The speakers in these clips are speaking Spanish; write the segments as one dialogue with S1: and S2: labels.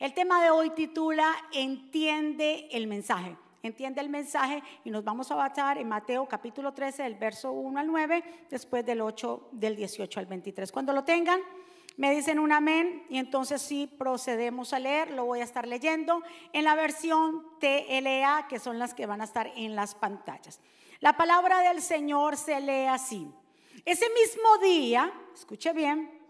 S1: El tema de hoy titula Entiende el mensaje. Entiende el mensaje y nos vamos a basar en Mateo capítulo 13, del verso 1 al 9, después del 8, del 18 al 23. Cuando lo tengan, me dicen un amén y entonces sí procedemos a leer, lo voy a estar leyendo en la versión TLA, que son las que van a estar en las pantallas. La palabra del Señor se lee así. Ese mismo día, escuche bien,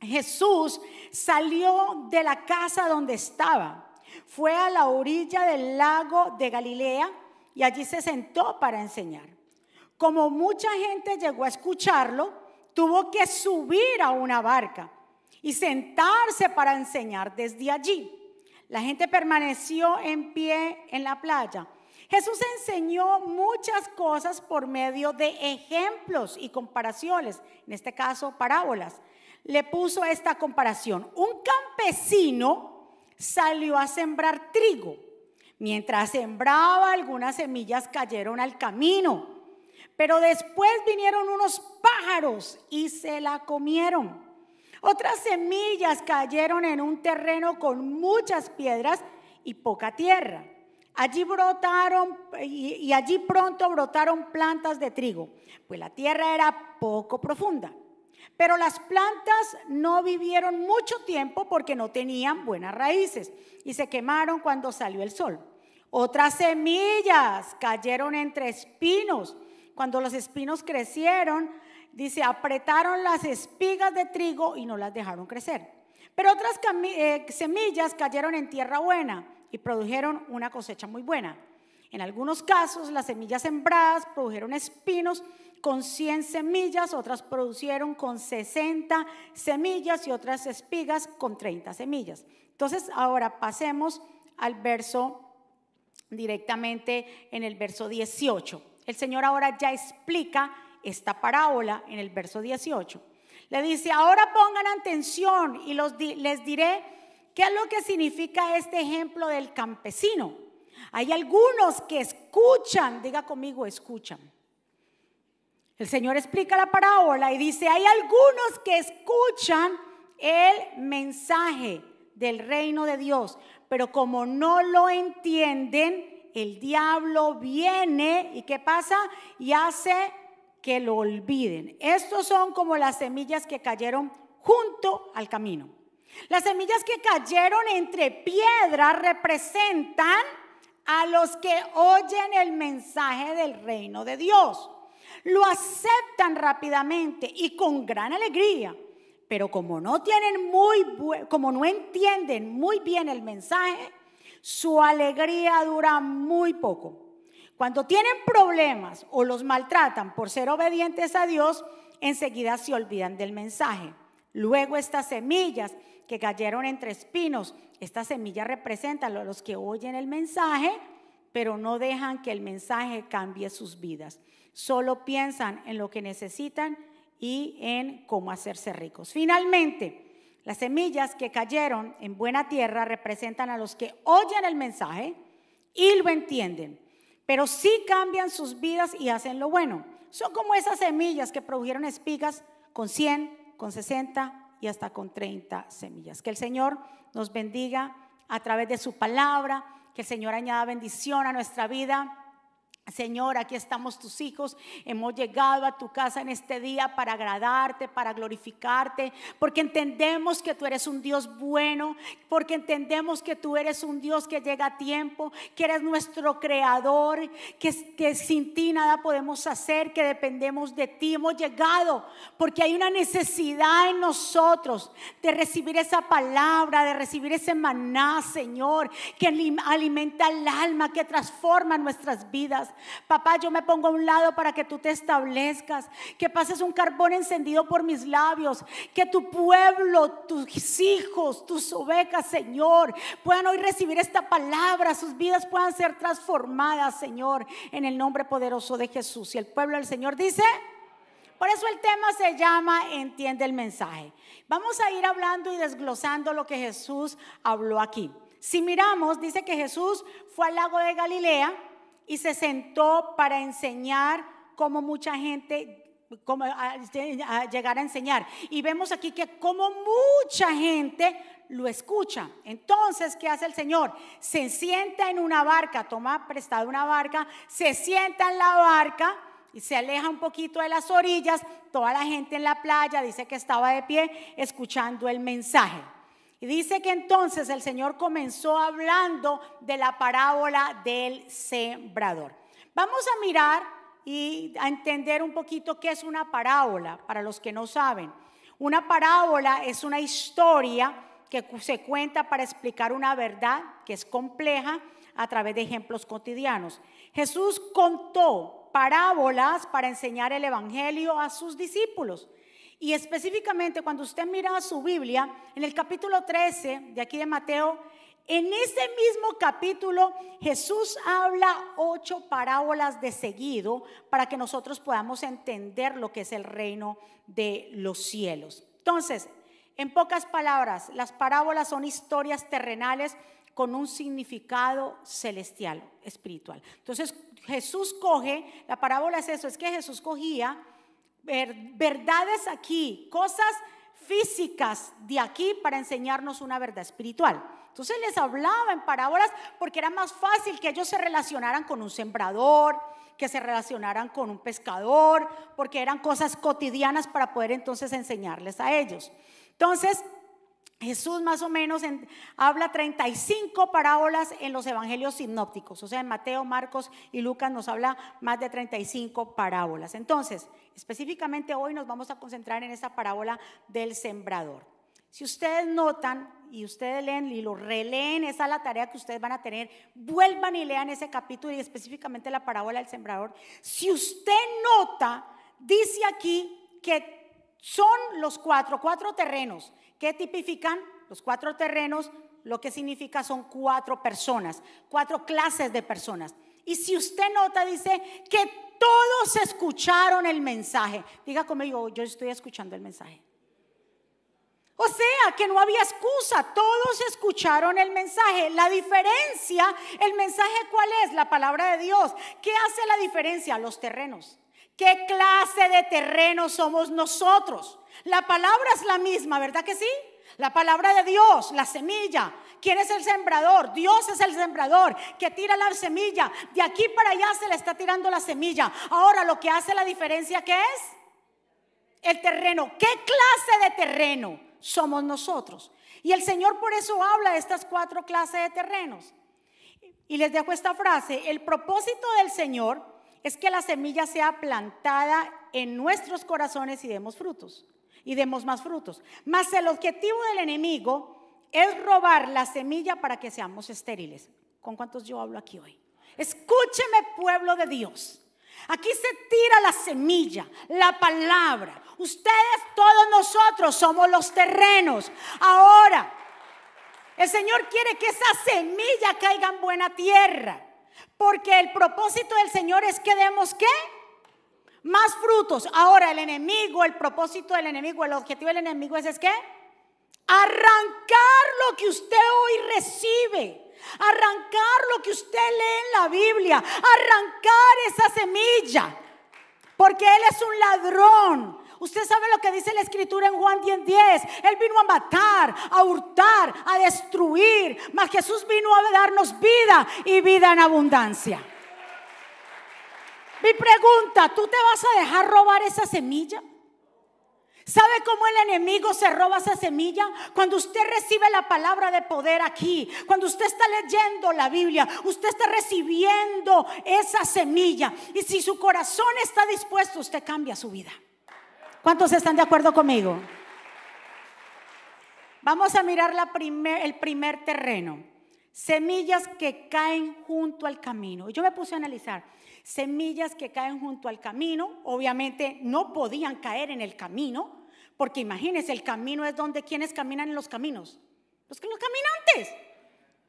S1: Jesús salió de la casa donde estaba, fue a la orilla del lago de Galilea y allí se sentó para enseñar. Como mucha gente llegó a escucharlo, tuvo que subir a una barca y sentarse para enseñar desde allí. La gente permaneció en pie en la playa. Jesús enseñó muchas cosas por medio de ejemplos y comparaciones, en este caso parábolas le puso esta comparación. Un campesino salió a sembrar trigo. Mientras sembraba, algunas semillas cayeron al camino. Pero después vinieron unos pájaros y se la comieron. Otras semillas cayeron en un terreno con muchas piedras y poca tierra. Allí brotaron y, allí pronto brotaron plantas de trigo, pues la tierra era poco profunda. Pero las plantas no vivieron mucho tiempo porque no tenían buenas raíces y se quemaron cuando salió el sol. Otras semillas cayeron entre espinos. Cuando los espinos crecieron, dice, apretaron las espigas de trigo y no las dejaron crecer. Pero otras eh, semillas cayeron en tierra buena y produjeron una cosecha muy buena. En algunos casos, las semillas sembradas produjeron espinos con 100 semillas, otras producieron con 60 semillas y otras espigas con 30 semillas. Entonces, ahora pasemos al verso directamente en el verso 18. El Señor ahora ya explica esta parábola en el verso 18. Le dice, ahora pongan atención y los les diré qué es lo que significa este ejemplo del campesino. Hay algunos que escuchan, diga conmigo, escuchan el Señor explica la parábola y dice, hay algunos que escuchan el mensaje del reino de Dios, pero como no lo entienden, el diablo viene y ¿qué pasa? Y hace que lo olviden. Estos son como las semillas que cayeron junto al camino. Las semillas que cayeron entre piedras representan a los que oyen el mensaje del reino de Dios lo aceptan rápidamente y con gran alegría. Pero como no tienen muy como no entienden muy bien el mensaje, su alegría dura muy poco. Cuando tienen problemas o los maltratan por ser obedientes a Dios, enseguida se olvidan del mensaje. Luego estas semillas que cayeron entre espinos, estas semillas representan a los que oyen el mensaje, pero no dejan que el mensaje cambie sus vidas solo piensan en lo que necesitan y en cómo hacerse ricos. Finalmente, las semillas que cayeron en buena tierra representan a los que oyen el mensaje y lo entienden, pero sí cambian sus vidas y hacen lo bueno. Son como esas semillas que produjeron espigas con 100, con 60 y hasta con 30 semillas. Que el Señor nos bendiga a través de su palabra, que el Señor añada bendición a nuestra vida Señor, aquí estamos tus hijos, hemos llegado a tu casa en este día para agradarte, para glorificarte, porque entendemos que tú eres un Dios bueno, porque entendemos que tú eres un Dios que llega a tiempo, que eres nuestro creador, que, que sin ti nada podemos hacer, que dependemos de ti. Hemos llegado porque hay una necesidad en nosotros de recibir esa palabra, de recibir ese maná, Señor, que alimenta el alma, que transforma nuestras vidas. Papá, yo me pongo a un lado para que tú te establezcas, que pases un carbón encendido por mis labios, que tu pueblo, tus hijos, tus ovejas, Señor, puedan hoy recibir esta palabra, sus vidas puedan ser transformadas, Señor, en el nombre poderoso de Jesús. Y el pueblo del Señor dice... Por eso el tema se llama Entiende el mensaje. Vamos a ir hablando y desglosando lo que Jesús habló aquí. Si miramos, dice que Jesús fue al lago de Galilea y se sentó para enseñar como mucha gente como a, a llegar a enseñar. Y vemos aquí que como mucha gente lo escucha. Entonces, ¿qué hace el Señor? Se sienta en una barca, toma prestado una barca, se sienta en la barca y se aleja un poquito de las orillas. Toda la gente en la playa dice que estaba de pie escuchando el mensaje. Y dice que entonces el Señor comenzó hablando de la parábola del sembrador. Vamos a mirar y a entender un poquito qué es una parábola, para los que no saben. Una parábola es una historia que se cuenta para explicar una verdad que es compleja a través de ejemplos cotidianos. Jesús contó parábolas para enseñar el Evangelio a sus discípulos. Y específicamente cuando usted mira su Biblia, en el capítulo 13 de aquí de Mateo, en ese mismo capítulo Jesús habla ocho parábolas de seguido para que nosotros podamos entender lo que es el reino de los cielos. Entonces, en pocas palabras, las parábolas son historias terrenales con un significado celestial, espiritual. Entonces, Jesús coge, la parábola es eso, es que Jesús cogía verdades aquí, cosas físicas de aquí para enseñarnos una verdad espiritual. Entonces les hablaba en parábolas porque era más fácil que ellos se relacionaran con un sembrador, que se relacionaran con un pescador, porque eran cosas cotidianas para poder entonces enseñarles a ellos. Entonces, Jesús más o menos habla 35 parábolas en los evangelios sinópticos, o sea, en Mateo, Marcos y Lucas nos habla más de 35 parábolas. Entonces, específicamente hoy nos vamos a concentrar en esa parábola del sembrador. Si ustedes notan y ustedes leen y lo releen, esa es la tarea que ustedes van a tener, vuelvan y lean ese capítulo y específicamente la parábola del sembrador. Si usted nota, dice aquí que son los cuatro, cuatro terrenos ¿Qué tipifican? Los cuatro terrenos, lo que significa son cuatro personas, cuatro clases de personas. Y si usted nota, dice que todos escucharon el mensaje. Diga conmigo, yo estoy escuchando el mensaje. O sea, que no había excusa, todos escucharon el mensaje. La diferencia, el mensaje cuál es? La palabra de Dios. ¿Qué hace la diferencia? Los terrenos. ¿Qué clase de terreno somos nosotros? La palabra es la misma, ¿verdad que sí? La palabra de Dios, la semilla. ¿Quién es el sembrador? Dios es el sembrador que tira la semilla. De aquí para allá se le está tirando la semilla. Ahora lo que hace la diferencia, ¿qué es? El terreno. ¿Qué clase de terreno somos nosotros? Y el Señor por eso habla de estas cuatro clases de terrenos. Y les dejo esta frase. El propósito del Señor es que la semilla sea plantada en nuestros corazones y demos frutos y demos más frutos. Mas el objetivo del enemigo es robar la semilla para que seamos estériles. ¿Con cuántos yo hablo aquí hoy? Escúcheme pueblo de Dios. Aquí se tira la semilla, la palabra. Ustedes, todos nosotros somos los terrenos. Ahora, el Señor quiere que esa semilla caiga en buena tierra. Porque el propósito del Señor es que demos qué? Más frutos. Ahora el enemigo, el propósito del enemigo, el objetivo del enemigo es, es qué? Arrancar lo que usted hoy recibe. Arrancar lo que usted lee en la Biblia. Arrancar esa semilla. Porque Él es un ladrón. Usted sabe lo que dice la escritura en Juan 10:10. 10. Él vino a matar, a hurtar, a destruir. Mas Jesús vino a darnos vida y vida en abundancia. Mi pregunta, ¿tú te vas a dejar robar esa semilla? ¿Sabe cómo el enemigo se roba esa semilla? Cuando usted recibe la palabra de poder aquí, cuando usted está leyendo la Biblia, usted está recibiendo esa semilla. Y si su corazón está dispuesto, usted cambia su vida. ¿Cuántos están de acuerdo conmigo? Vamos a mirar el primer terreno. Semillas que caen junto al camino. Yo me puse a analizar. Semillas que caen junto al camino. Obviamente no podían caer en el camino. Porque imagínense, el camino es donde quienes caminan en los caminos. Los, los caminantes.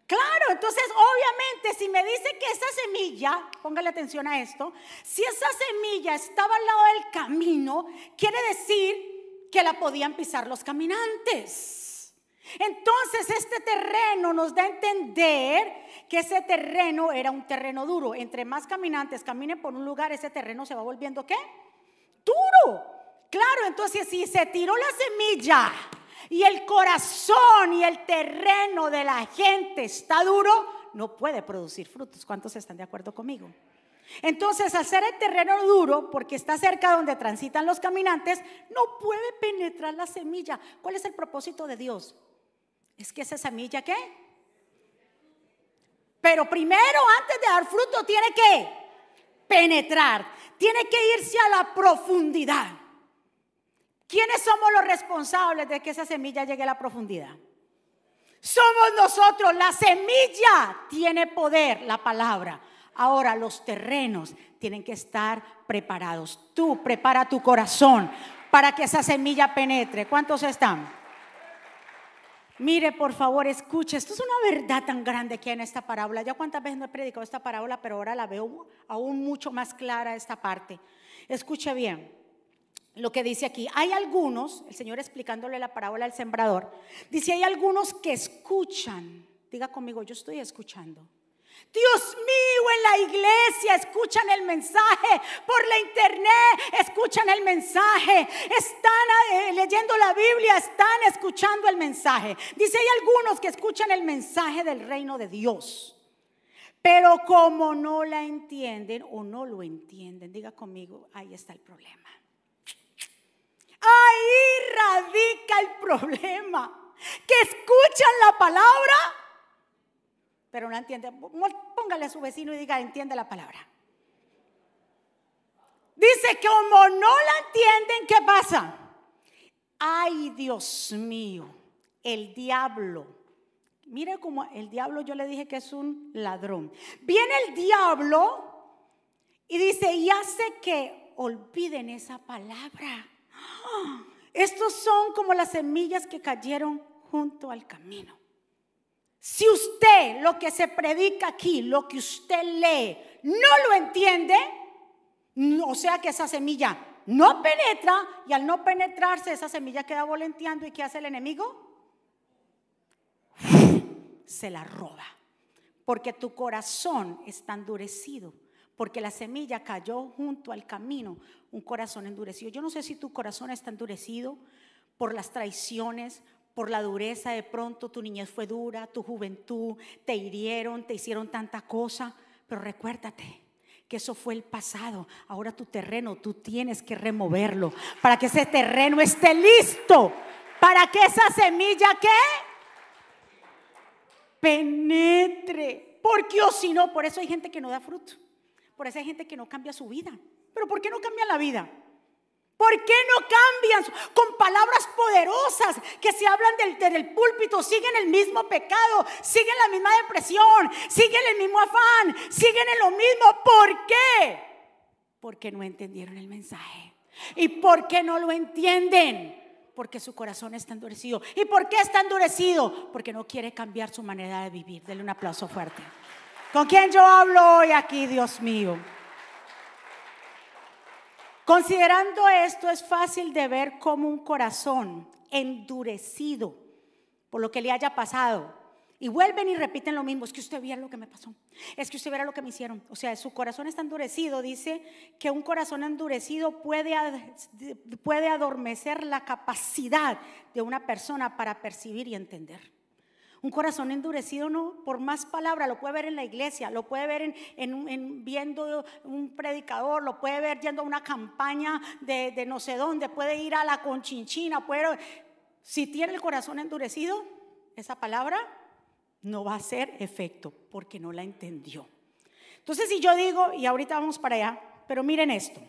S1: Claro, entonces obviamente si me dice que esa semilla, póngale atención a esto, si esa semilla estaba al lado del camino, quiere decir que la podían pisar los caminantes. Entonces este terreno nos da a entender que ese terreno era un terreno duro. Entre más caminantes caminen por un lugar, ese terreno se va volviendo ¿qué? duro. Claro, entonces si se tiró la semilla y el corazón y el terreno de la gente está duro, no puede producir frutos. ¿Cuántos están de acuerdo conmigo? Entonces, ser el terreno duro, porque está cerca donde transitan los caminantes, no puede penetrar la semilla. ¿Cuál es el propósito de Dios? Es que esa semilla, ¿qué? Pero primero, antes de dar fruto, tiene que penetrar, tiene que irse a la profundidad. ¿Quiénes somos los responsables de que esa semilla llegue a la profundidad? Somos nosotros, la semilla tiene poder, la palabra. Ahora los terrenos tienen que estar preparados. Tú prepara tu corazón para que esa semilla penetre. ¿Cuántos están? Mire, por favor, escuche. Esto es una verdad tan grande que hay en esta parábola. Ya cuántas veces no he predicado esta parábola, pero ahora la veo aún mucho más clara esta parte. Escuche bien lo que dice aquí. Hay algunos, el Señor explicándole la parábola al sembrador, dice, hay algunos que escuchan. Diga conmigo, yo estoy escuchando. Dios mío, en la iglesia escuchan el mensaje, por la internet escuchan el mensaje, están eh, leyendo la Biblia, están escuchando el mensaje. Dice, hay algunos que escuchan el mensaje del reino de Dios, pero como no la entienden o no lo entienden, diga conmigo, ahí está el problema. Ahí radica el problema, que escuchan la palabra pero no entiende. Póngale a su vecino y diga, entiende la palabra. Dice que como no la entienden, ¿qué pasa? Ay, Dios mío, el diablo. Mire como el diablo yo le dije que es un ladrón. Viene el diablo y dice, y hace que olviden esa palabra. Estos son como las semillas que cayeron junto al camino. Si usted lo que se predica aquí, lo que usted lee, no lo entiende, o sea que esa semilla no penetra y al no penetrarse esa semilla queda volenteando y ¿qué hace el enemigo? Se la roba. Porque tu corazón está endurecido. Porque la semilla cayó junto al camino, un corazón endurecido. Yo no sé si tu corazón está endurecido por las traiciones, por la dureza, de pronto tu niñez fue dura, tu juventud, te hirieron, te hicieron tanta cosa, pero recuérdate que eso fue el pasado. Ahora tu terreno, tú tienes que removerlo para que ese terreno esté listo, para que esa semilla que penetre. Porque o si no, por eso hay gente que no da fruto. Por eso hay gente que no cambia su vida. Pero ¿por qué no cambia la vida? ¿Por qué no cambian con palabras poderosas que se hablan del, del púlpito? Siguen el mismo pecado, siguen la misma depresión, siguen el mismo afán, siguen en lo mismo. ¿Por qué? Porque no entendieron el mensaje. ¿Y por qué no lo entienden? Porque su corazón está endurecido. ¿Y por qué está endurecido? Porque no quiere cambiar su manera de vivir. Denle un aplauso fuerte. ¿Con quién yo hablo hoy aquí, Dios mío? Considerando esto, es fácil de ver como un corazón endurecido por lo que le haya pasado. Y vuelven y repiten lo mismo, es que usted viera lo que me pasó, es que usted viera lo que me hicieron. O sea, su corazón está endurecido, dice que un corazón endurecido puede, puede adormecer la capacidad de una persona para percibir y entender. Un corazón endurecido, no, por más palabras, lo puede ver en la iglesia, lo puede ver en, viendo un predicador, lo puede ver yendo a una campaña de, no sé dónde, puede ir a la conchinchina, puede, si tiene el corazón endurecido, esa palabra no va a hacer efecto porque no la entendió. Entonces, si yo digo, y ahorita vamos para allá, pero miren esto.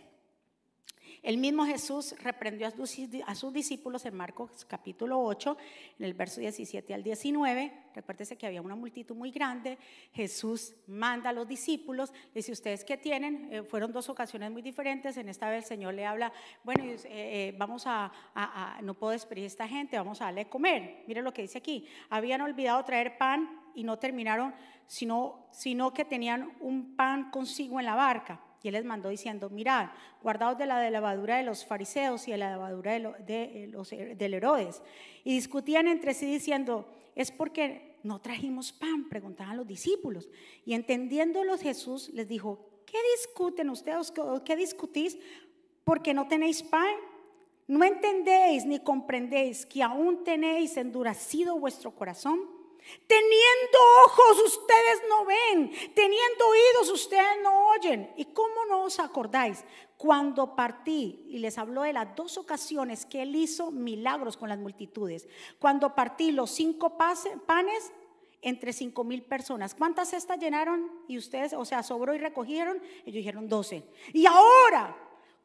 S1: El mismo Jesús reprendió a sus, discípulos en Marcos capítulo 8, en el verso 17 al 19. Recuérdese que había una multitud muy grande. Jesús manda a los discípulos, dice, ¿ustedes qué tienen? Eh, fueron dos ocasiones muy diferentes. En esta vez el Señor le habla, bueno, eh, eh, vamos a, no puedo despedir a esta gente, vamos a darle comer. Mire lo que dice aquí. Habían olvidado traer pan y no terminaron, sino, sino que tenían un pan consigo en la barca. Y él les mandó diciendo, mirad, guardaos de la levadura de los fariseos y de la levadura de, los, del Herodes. Y discutían entre sí diciendo, es porque no trajimos pan, preguntaban los discípulos. Y entendiéndolos Jesús les dijo, ¿qué discuten ustedes? ¿Qué discutís? porque no tenéis pan. ¿No entendéis ni comprendéis que aún tenéis endurecido vuestro corazón? Teniendo ojos ustedes no ven, teniendo oídos ustedes no oyen. ¿Y cómo no os acordáis? Cuando partí, y les habló de las dos ocasiones que él hizo milagros con las multitudes, cuando partí los cinco panes entre cinco mil personas. ¿Cuántas cestas llenaron? Y ustedes, o sea, sobró y recogieron. Ellos dijeron doce. Y ahora,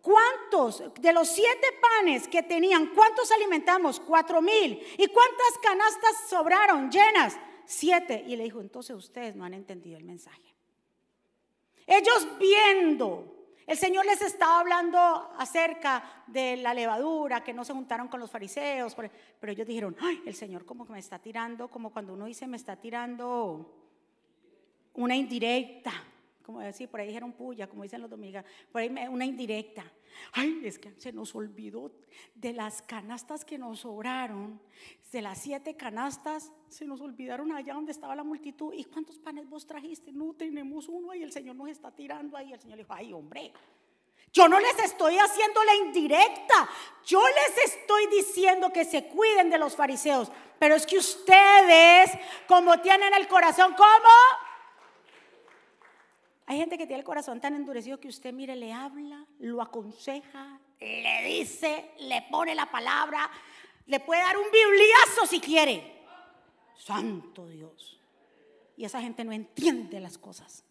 S1: ¿cuántos de los siete panes que tenían, cuántos alimentamos? Cuatro mil. ¿Y cuántas canastas sobraron llenas? Siete. Y le dijo, entonces ustedes no han entendido el mensaje. Ellos viendo el Señor les estaba hablando acerca de la levadura, que no se juntaron con los fariseos, pero ellos dijeron, el Señor como que me está tirando, como cuando uno dice me está tirando una indirecta, como decir, por ahí dijeron puya, como dicen los dominicanos, por ahí una indirecta. Ay, es que se nos olvidó de las canastas que nos sobraron, de las siete canastas, se nos olvidaron allá donde estaba la multitud. ¿Y cuántos panes vos trajiste? No tenemos uno ahí, el Señor nos está tirando ahí. El Señor le dijo, ay, hombre, yo no les estoy haciendo la indirecta. Yo les estoy diciendo que se cuiden de los fariseos. Pero es que ustedes, como tienen el corazón, ¿cómo? Hay gente que tiene el corazón tan endurecido que usted, mire, le habla, lo aconseja, le dice, le pone la palabra, le puede dar un bibliazo si quiere. Santo Dios. Y esa gente no entiende las cosas.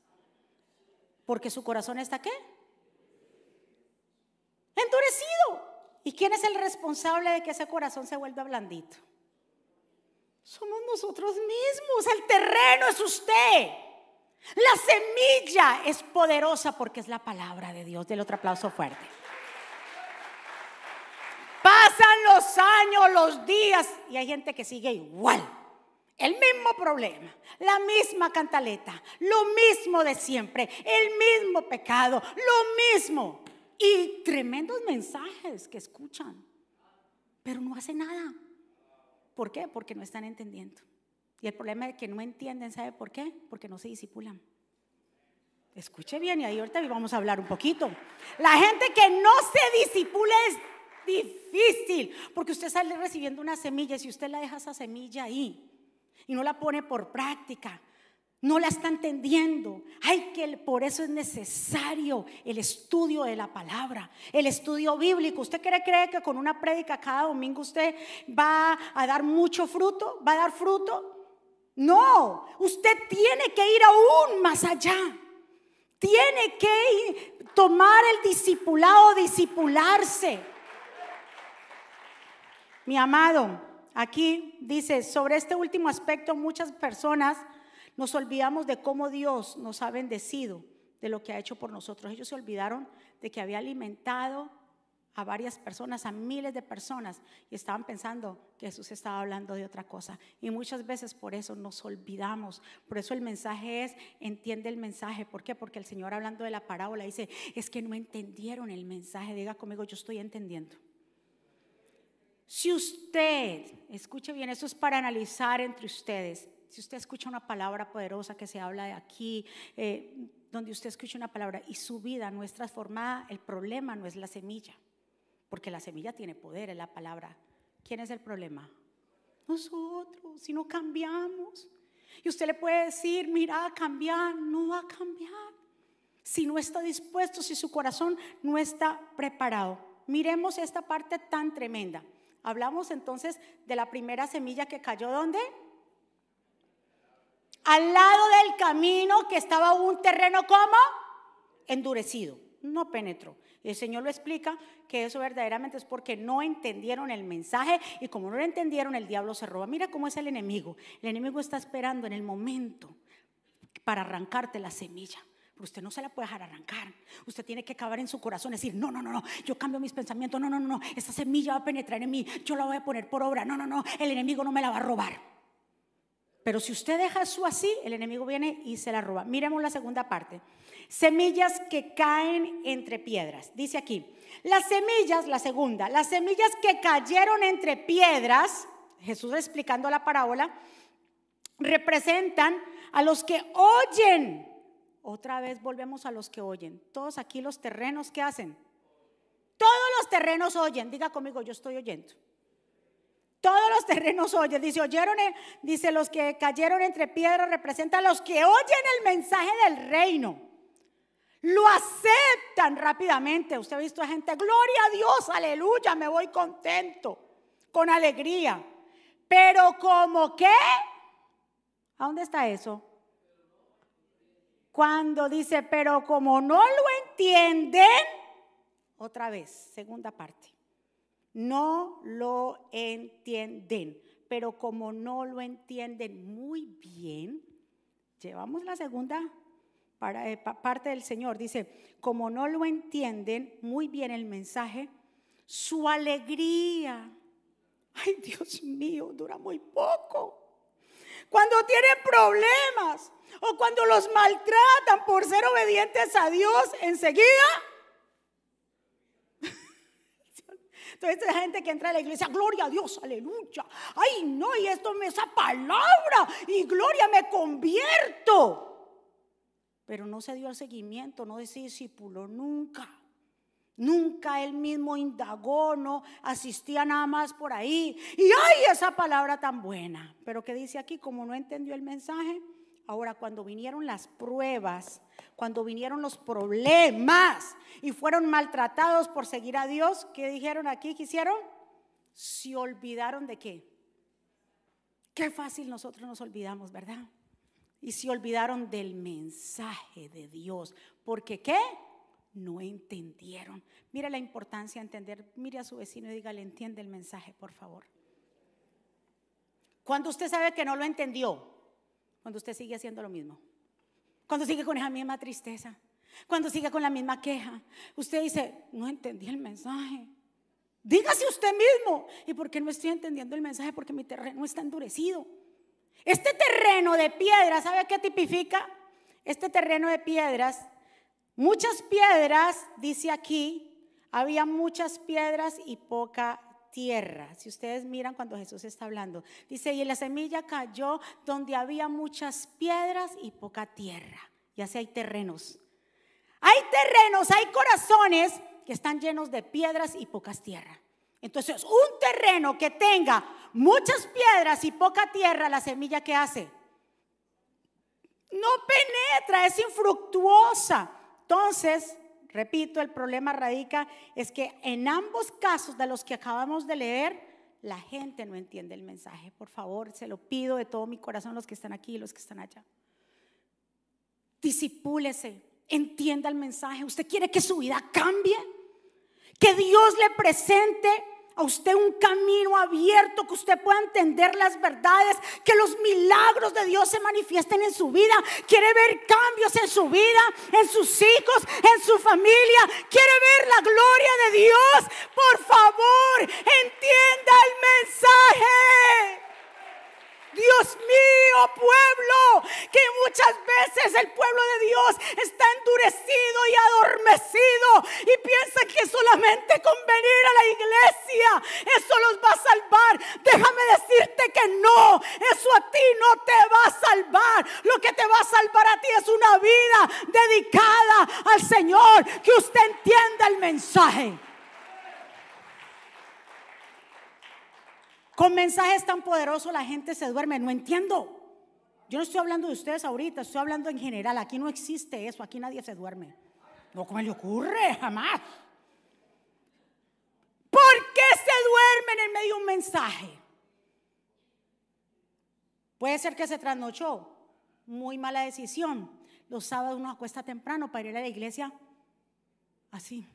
S1: Porque su corazón está qué? Endurecido. ¿Y quién es el responsable de que ese corazón se vuelva blandito? Somos nosotros mismos. El terreno es usted. La semilla es poderosa porque es la palabra de Dios. Del otro aplauso fuerte. Pasan los años, los días y hay gente que sigue igual. El mismo problema, la misma cantaleta, lo mismo de siempre, el mismo pecado, lo mismo. Y tremendos mensajes que escuchan, pero no hacen nada. ¿Por qué? Porque no están entendiendo. Y el problema es que no entienden, ¿sabe por qué? Porque no se disipulan. Escuche bien y ahí ahorita vamos a hablar un poquito. La gente que no se disipula es difícil, porque usted sale recibiendo una semilla y si usted la deja esa semilla ahí y no la pone por práctica, no la está entendiendo. Hay que por eso es necesario el estudio de la palabra, el estudio bíblico. ¿Usted cree, cree que con una prédica cada domingo usted va a dar mucho fruto? ¿Va a dar fruto? No, usted tiene que ir aún más allá. Tiene que tomar el discipulado, discipularse. Mi amado, aquí dice, sobre este último aspecto muchas personas nos olvidamos de cómo Dios nos ha bendecido, de lo que ha hecho por nosotros. Ellos se olvidaron de que había alimentado a varias personas, a miles de personas, y estaban pensando que Jesús estaba hablando de otra cosa. Y muchas veces por eso nos olvidamos. Por eso el mensaje es, entiende el mensaje. ¿Por qué? Porque el Señor hablando de la parábola dice, es que no entendieron el mensaje. Diga conmigo, yo estoy entendiendo. Si usted, escuche bien, eso es para analizar entre ustedes. Si usted escucha una palabra poderosa que se habla de aquí, eh, donde usted escucha una palabra y su vida no es transformada, el problema no es la semilla. Porque la semilla tiene poder, en la palabra. ¿Quién es el problema? Nosotros, si no cambiamos. Y usted le puede decir, mira, cambiar, no va a cambiar. Si no está dispuesto, si su corazón no está preparado. Miremos esta parte tan tremenda. Hablamos entonces de la primera semilla que cayó ¿dónde? Al lado del camino que estaba un terreno como endurecido, no penetró. El Señor lo explica que eso verdaderamente es porque no entendieron el mensaje y como no lo entendieron, el diablo se roba. Mira cómo es el enemigo. El enemigo está esperando en el momento para arrancarte la semilla. Pero usted no se la puede dejar arrancar. Usted tiene que acabar en su corazón y decir, no, no, no, no, yo cambio mis pensamientos, no, no, no, no, esta semilla va a penetrar en mí, yo la voy a poner por obra, no, no, no, el enemigo no me la va a robar. Pero si usted deja eso así, el enemigo viene y se la roba. Miremos la segunda parte. Semillas que caen entre piedras. Dice aquí, las semillas, la segunda, las semillas que cayeron entre piedras, Jesús explicando la parábola, representan a los que oyen. Otra vez volvemos a los que oyen. Todos aquí los terrenos que hacen. Todos los terrenos oyen. Diga conmigo, yo estoy oyendo. Todos los terrenos oyen. Dice, oyeron, dice, los que cayeron entre piedras representan los que oyen el mensaje del reino. Lo aceptan rápidamente. Usted ha visto a gente, gloria a Dios, aleluya, me voy contento, con alegría. Pero como que, ¿a dónde está eso? Cuando dice, pero como no lo entienden, otra vez, segunda parte no lo entienden. Pero como no lo entienden muy bien, llevamos la segunda eh, parte del Señor. Dice, como no lo entienden muy bien el mensaje, su alegría, ay Dios mío, dura muy poco. Cuando tienen problemas o cuando los maltratan por ser obedientes a Dios, enseguida Entonces, esa gente que entra a la iglesia, gloria a Dios, aleluya. Ay, no, y esto me esa palabra, y gloria, me convierto. Pero no se dio el seguimiento, no se discípulo nunca. Nunca él mismo indagó, no asistía nada más por ahí. Y ay, esa palabra tan buena. Pero que dice aquí, como no entendió el mensaje, ahora cuando vinieron las pruebas, cuando vinieron los problemas y fueron maltratados por seguir a Dios, ¿qué dijeron aquí? ¿Qué hicieron? Se olvidaron de qué. Qué fácil nosotros nos olvidamos, ¿verdad? Y se olvidaron del mensaje de Dios. Porque qué? No entendieron. Mire la importancia de entender. Mire a su vecino y dígale, entiende el mensaje, por favor. Cuando usted sabe que no lo entendió, cuando usted sigue haciendo lo mismo. Cuando sigue con esa misma tristeza. Cuando sigue con la misma queja. Usted dice, no entendí el mensaje. Dígase usted mismo. ¿Y por qué no estoy entendiendo el mensaje? Porque mi terreno está endurecido. Este terreno de piedras, ¿sabe qué tipifica? Este terreno de piedras, muchas piedras, dice aquí, había muchas piedras y poca tierra. Si ustedes miran cuando Jesús está hablando, dice, y la semilla cayó donde había muchas piedras y poca tierra. Ya sea hay terrenos. Hay terrenos, hay corazones que están llenos de piedras y pocas tierras. Entonces, un terreno que tenga muchas piedras y poca tierra, la semilla que hace no penetra, es infructuosa. Entonces, Repito, el problema radica es que en ambos casos de los que acabamos de leer, la gente no entiende el mensaje. Por favor, se lo pido de todo mi corazón los que están aquí y los que están allá. Disipúlese, entienda el mensaje. ¿Usted quiere que su vida cambie? Que Dios le presente a usted un camino abierto, que usted pueda entender las verdades, que los milagros de Dios se manifiesten en su vida. Quiere ver cambios en su vida, en sus hijos, en su familia. Quiere ver la gloria de Dios. Por favor, entienda el mensaje. Dios mío, pueblo, que muchas veces el pueblo de Dios está endurecido y adormecido y piensa que solamente con venir a la iglesia eso los va a salvar. Déjame decirte que no, eso a ti no te va a salvar. Lo que te va a salvar a ti es una vida dedicada al Señor, que usted entienda el mensaje. Con mensajes tan poderosos la gente se duerme. No entiendo. Yo no estoy hablando de ustedes ahorita, estoy hablando en general. Aquí no existe eso, aquí nadie se duerme. No, ¿cómo le ocurre? Jamás. ¿Por qué se duermen en medio de un mensaje? Puede ser que se trasnochó. Muy mala decisión. Los sábados uno acuesta temprano para ir a la iglesia así,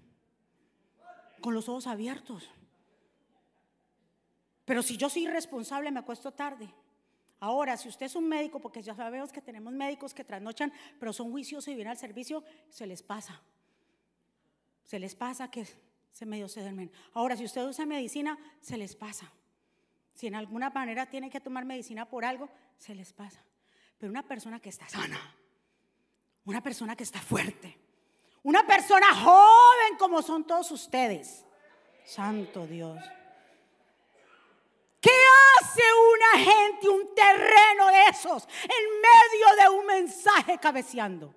S1: con los ojos abiertos. Pero si yo soy irresponsable, me acuesto tarde. Ahora, si usted es un médico, porque ya sabemos que tenemos médicos que trasnochan, pero son juiciosos y vienen al servicio, se les pasa. Se les pasa que se medio se duermen. Ahora, si usted usa medicina, se les pasa. Si en alguna manera tiene que tomar medicina por algo, se les pasa. Pero una persona que está sana, una persona que está fuerte, una persona joven como son todos ustedes, santo Dios. ¿Qué hace una gente, un terreno de esos, en medio de un mensaje cabeceando?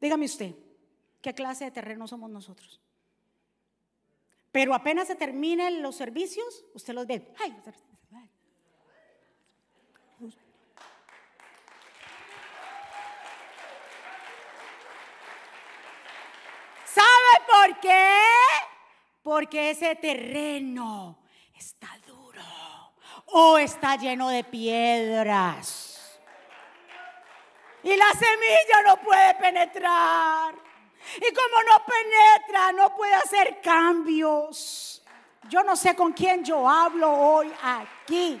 S1: Dígame usted, ¿qué clase de terreno somos nosotros? Pero apenas se terminen los servicios, usted los ve. ¿Sabe por qué? Porque ese terreno está o está lleno de piedras. Y la semilla no puede penetrar. Y como no penetra, no puede hacer cambios. Yo no sé con quién yo hablo hoy aquí.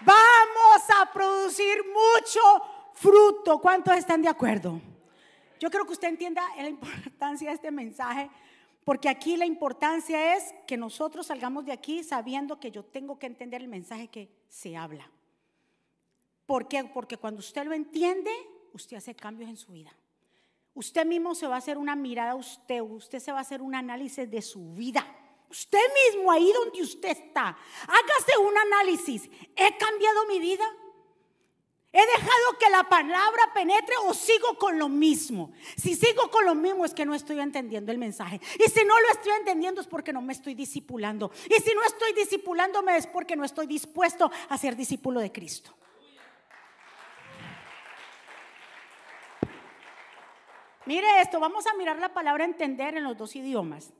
S1: Vamos a producir mucho fruto. ¿Cuántos están de acuerdo? Yo creo que usted entienda la importancia de este mensaje, porque aquí la importancia es que nosotros salgamos de aquí sabiendo que yo tengo que entender el mensaje que se habla. ¿Por qué? Porque cuando usted lo entiende, usted hace cambios en su vida. Usted mismo se va a hacer una mirada a usted, usted se va a hacer un análisis de su vida. Usted mismo ahí donde usted está, hágase un análisis. ¿He cambiado mi vida? ¿He dejado que la palabra penetre o sigo con lo mismo? Si sigo con lo mismo es que no estoy entendiendo el mensaje. Y si no lo estoy entendiendo es porque no me estoy discipulando. Y si no estoy discipulándome es porque no estoy dispuesto a ser discípulo de Cristo. Mire esto, vamos a mirar la palabra entender en los dos idiomas,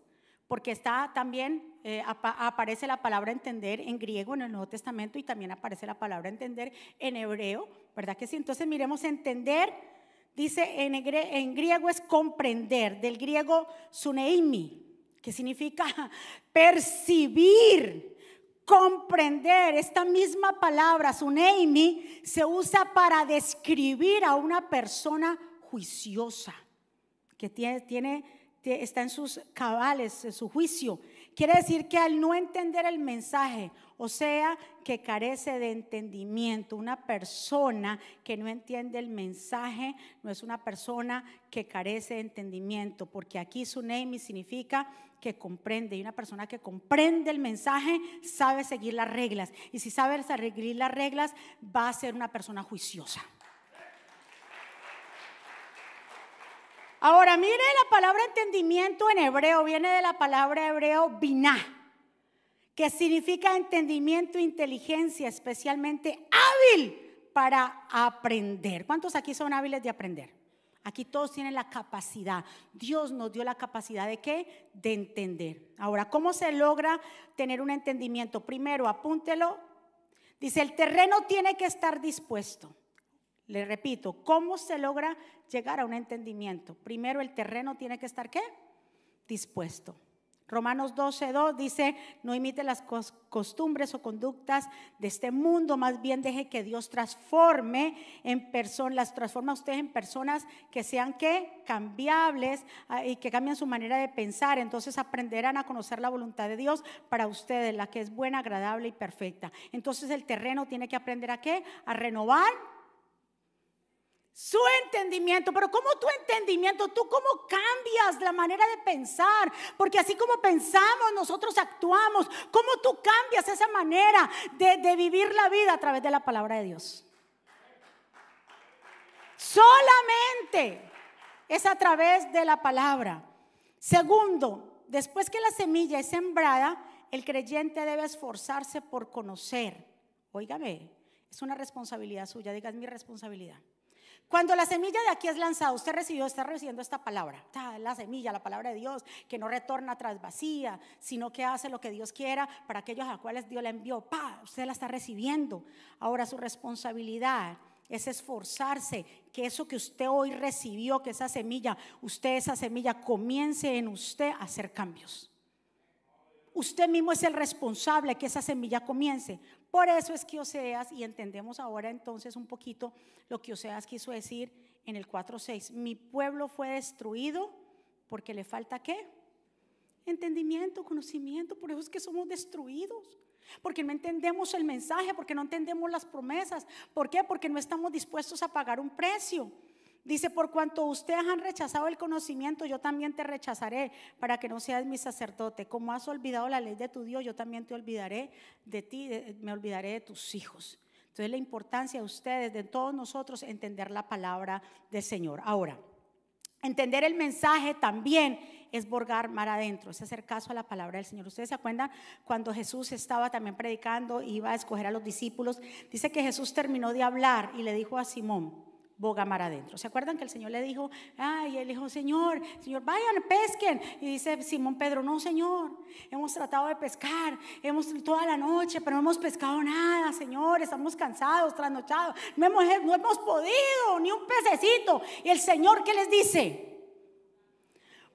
S1: porque está también, eh, aparece la palabra entender en griego en el Nuevo Testamento y también aparece la palabra entender en hebreo, ¿verdad que sí? Entonces miremos entender, dice en, en griego es comprender, del griego suneimi, que significa percibir, comprender. Esta misma palabra, suneimi, se usa para describir a una persona juiciosa que tiene, tiene, está en sus cabales, en su juicio. Quiere decir que al no entender el mensaje, o sea, que carece de entendimiento, una persona que no entiende el mensaje no es una persona que carece de entendimiento, porque aquí su name significa que comprende, y una persona que comprende el mensaje sabe seguir las reglas, y si sabe seguir las reglas va a ser una persona juiciosa. Ahora, mire la palabra entendimiento en hebreo, viene de la palabra hebreo biná, que significa entendimiento, inteligencia, especialmente hábil para aprender. ¿Cuántos aquí son hábiles de aprender? Aquí todos tienen la capacidad. Dios nos dio la capacidad de qué? De entender. Ahora, ¿cómo se logra tener un entendimiento? Primero, apúntelo. Dice, el terreno tiene que estar dispuesto. Le repito, ¿cómo se logra llegar a un entendimiento? Primero el terreno tiene que estar ¿qué? Dispuesto. Romanos 12.2 dice, no imite las costumbres o conductas de este mundo, más bien deje que Dios transforme en personas, las transforma a en personas que sean que cambiables ah, y que cambien su manera de pensar. Entonces aprenderán a conocer la voluntad de Dios para ustedes, la que es buena, agradable y perfecta. Entonces el terreno tiene que aprender a qué? A renovar su entendimiento, pero ¿cómo tu entendimiento? ¿Tú cómo cambias la manera de pensar? Porque así como pensamos, nosotros actuamos. ¿Cómo tú cambias esa manera de, de vivir la vida a través de la palabra de Dios? Solamente es a través de la palabra. Segundo, después que la semilla es sembrada, el creyente debe esforzarse por conocer. Óigame, es una responsabilidad suya, diga, es mi responsabilidad. Cuando la semilla de aquí es lanzada, usted recibió, está recibiendo esta palabra, la semilla, la palabra de Dios, que no retorna tras vacía, sino que hace lo que Dios quiera para aquellos a los cuales Dios la envió. Pa, usted la está recibiendo. Ahora su responsabilidad es esforzarse que eso que usted hoy recibió, que esa semilla, usted esa semilla comience en usted a hacer cambios. Usted mismo es el responsable que esa semilla comience. Por eso es que Oseas, y entendemos ahora entonces un poquito lo que Oseas quiso decir en el 4.6, mi pueblo fue destruido porque le falta qué? Entendimiento, conocimiento, por eso es que somos destruidos. Porque no entendemos el mensaje, porque no entendemos las promesas. ¿Por qué? Porque no estamos dispuestos a pagar un precio. Dice, por cuanto ustedes han rechazado el conocimiento, yo también te rechazaré para que no seas mi sacerdote. Como has olvidado la ley de tu Dios, yo también te olvidaré de ti, me olvidaré de tus hijos. Entonces la importancia de ustedes, de todos nosotros, entender la palabra del Señor. Ahora, entender el mensaje también es borgar mar adentro, es hacer caso a la palabra del Señor. Ustedes se acuerdan cuando Jesús estaba también predicando, iba a escoger a los discípulos, dice que Jesús terminó de hablar y le dijo a Simón, boga mar adentro. ¿Se acuerdan que el Señor le dijo, ay, él dijo, Señor, Señor, vayan, pesquen? Y dice Simón Pedro, no, Señor, hemos tratado de pescar, hemos toda la noche, pero no hemos pescado nada, Señor, estamos cansados, trasnochados, no hemos, no hemos podido, ni un pececito. Y el Señor, ¿qué les dice?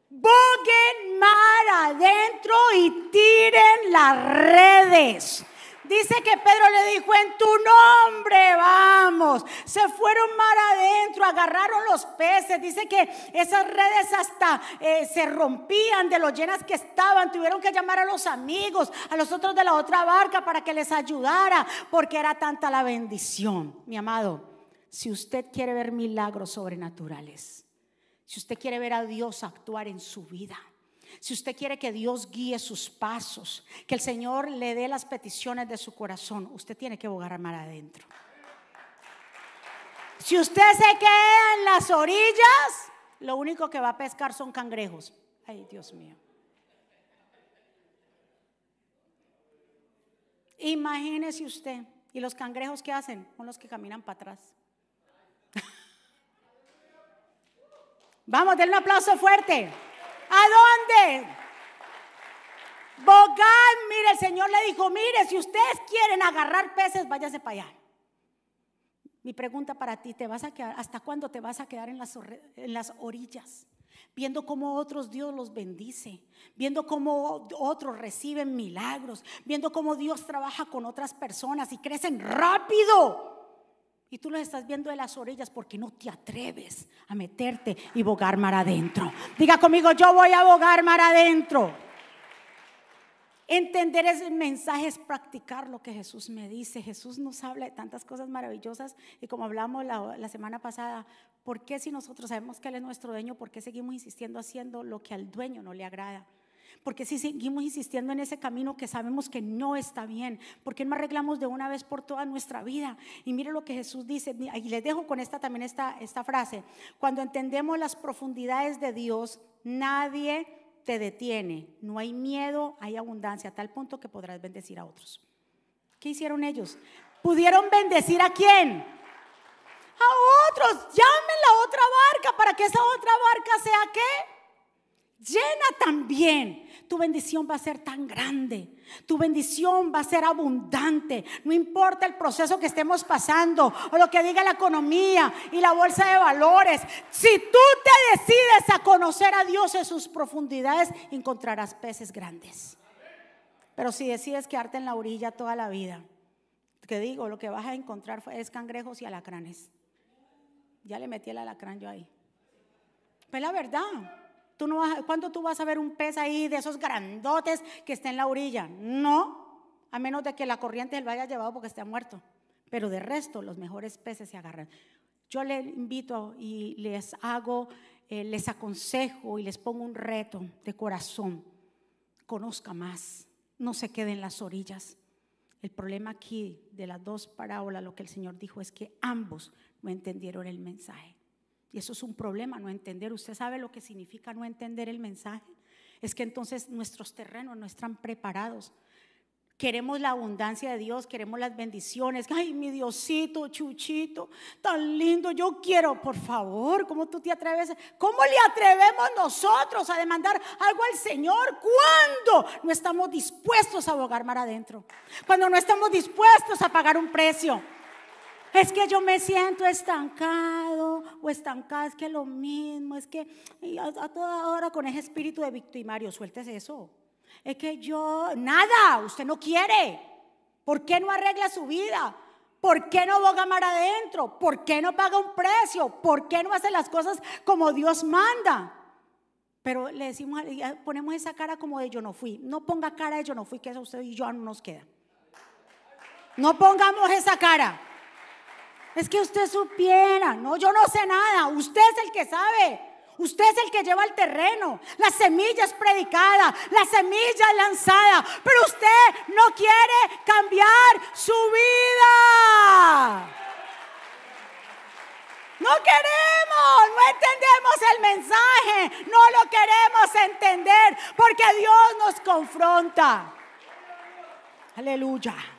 S1: Boguen mar adentro y tiren las redes. Dice que Pedro le dijo, en tu nombre vamos. Se fueron mar adentro, agarraron los peces. Dice que esas redes hasta eh, se rompían de lo llenas que estaban. Tuvieron que llamar a los amigos, a los otros de la otra barca para que les ayudara, porque era tanta la bendición. Mi amado, si usted quiere ver milagros sobrenaturales, si usted quiere ver a Dios actuar en su vida, si usted quiere que Dios guíe sus pasos, que el Señor le dé las peticiones de su corazón, usted tiene que bogar mar adentro. Si usted se queda en las orillas, lo único que va a pescar son cangrejos. Ay, Dios mío. Imagínese usted. ¿Y los cangrejos qué hacen? Son los que caminan para atrás. Vamos, denle un aplauso fuerte. ¿A dónde? Bogad, mire, el Señor le dijo, mire, si ustedes quieren agarrar peces, váyase para allá. Mi pregunta para ti, ¿te vas a quedar, ¿hasta cuándo te vas a quedar en las, en las orillas? Viendo cómo otros Dios los bendice, viendo cómo otros reciben milagros, viendo cómo Dios trabaja con otras personas y crecen rápido. Y tú los estás viendo de las orillas porque no te atreves a meterte y bogar mar adentro. Diga conmigo, yo voy a bogar mar adentro. Entender ese mensaje es practicar lo que Jesús me dice. Jesús nos habla de tantas cosas maravillosas y como hablamos la, semana pasada, ¿por qué si nosotros sabemos que Él es nuestro dueño, por qué seguimos insistiendo haciendo lo que al dueño no le agrada? Porque si seguimos insistiendo en ese camino que sabemos que no está bien, porque no arreglamos de una vez por toda nuestra vida? Y mire lo que Jesús dice, y les dejo con esta también esta, esta frase. Cuando entendemos las profundidades de Dios, nadie te detiene. No hay miedo, hay abundancia, a tal punto que podrás bendecir a otros. ¿Qué hicieron ellos? ¿Pudieron bendecir a quién? A otros. Llamen la otra barca para que esa otra barca sea qué? Llena también. Tu bendición va a ser tan grande. Tu bendición va a ser abundante. No importa el proceso que estemos pasando o lo que diga la economía y la bolsa de valores. Si tú te decides a conocer a Dios en sus profundidades, encontrarás peces grandes. Pero si decides quedarte en la orilla toda la vida, que digo, lo que vas a encontrar es cangrejos y alacranes. Ya le metí el alacrán yo ahí. Pues la verdad. Tú no vas, ¿Cuándo tú vas a ver un pez ahí de esos grandotes que está en la orilla? No, a menos de que la corriente lo haya llevado porque esté muerto. Pero de resto, los mejores peces se agarran. Yo les invito y les hago, eh, les aconsejo y les pongo un reto de corazón. Conozca más, no se quede en las orillas. El problema aquí de las dos parábolas, lo que el Señor dijo es que ambos no entendieron el mensaje. Y eso es un problema, no entender. ¿Usted sabe lo que significa no entender el mensaje? Es que entonces nuestros terrenos no están preparados. Queremos la abundancia de Dios, queremos las bendiciones. Ay, mi Diosito, Chuchito, tan lindo. Yo quiero, por favor, ¿cómo tú te atreves? ¿Cómo le atrevemos nosotros a demandar algo al Señor cuando no estamos dispuestos a abogar mar adentro? Cuando no estamos dispuestos a pagar un precio. Es que yo me siento estancado o estancada, es que lo mismo, es que a, toda hora con ese espíritu de victimario, suéltese eso. Es que yo, nada, usted no quiere. ¿Por qué no arregla su vida? ¿Por qué no boga mar adentro? ¿Por qué no paga un precio? ¿Por qué no hace las cosas como Dios manda? Pero le decimos, ponemos esa cara como de yo no fui. No ponga cara de yo no fui, que eso usted y yo no nos queda. No pongamos esa cara. Es que usted supiera. No, yo no sé nada. Usted es el que sabe. Usted es el que lleva el terreno. La semilla es predicada, la semilla es lanzada. Pero usted no quiere cambiar su vida. No queremos, no entendemos el mensaje, no lo queremos entender, porque Dios nos confronta. Aleluya.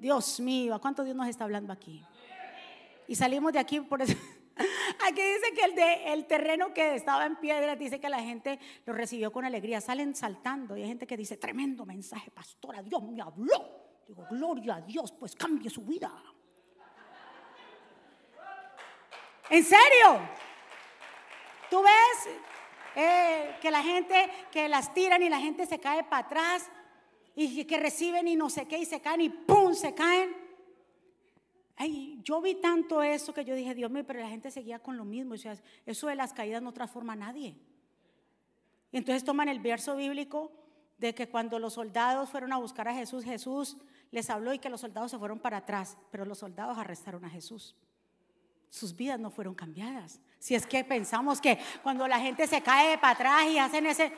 S1: Dios mío, ¿a cuánto Dios nos está hablando aquí? Y salimos de aquí por eso. Aquí dice que el, de, el terreno que estaba en piedra, dice que la gente lo recibió con alegría. Salen saltando y hay gente que dice, tremendo mensaje, pastora, Dios me habló. Digo, gloria a Dios, pues cambie su vida. ¿En serio? ¿Tú ves eh, que la gente, que las tiran y la gente se cae para atrás y que reciben y no sé qué y se caen y ¡pum! se caen? Ay, yo vi tanto eso que yo dije, Dios mío, pero la gente seguía con lo mismo. O sea, eso de las caídas no transforma a nadie. Y entonces toman el verso bíblico de que cuando los soldados fueron a buscar a Jesús, Jesús les habló y que los soldados se fueron para atrás, pero los soldados arrestaron a Jesús. Sus vidas no fueron cambiadas. Si es que pensamos que cuando la gente se cae para atrás y hacen ese,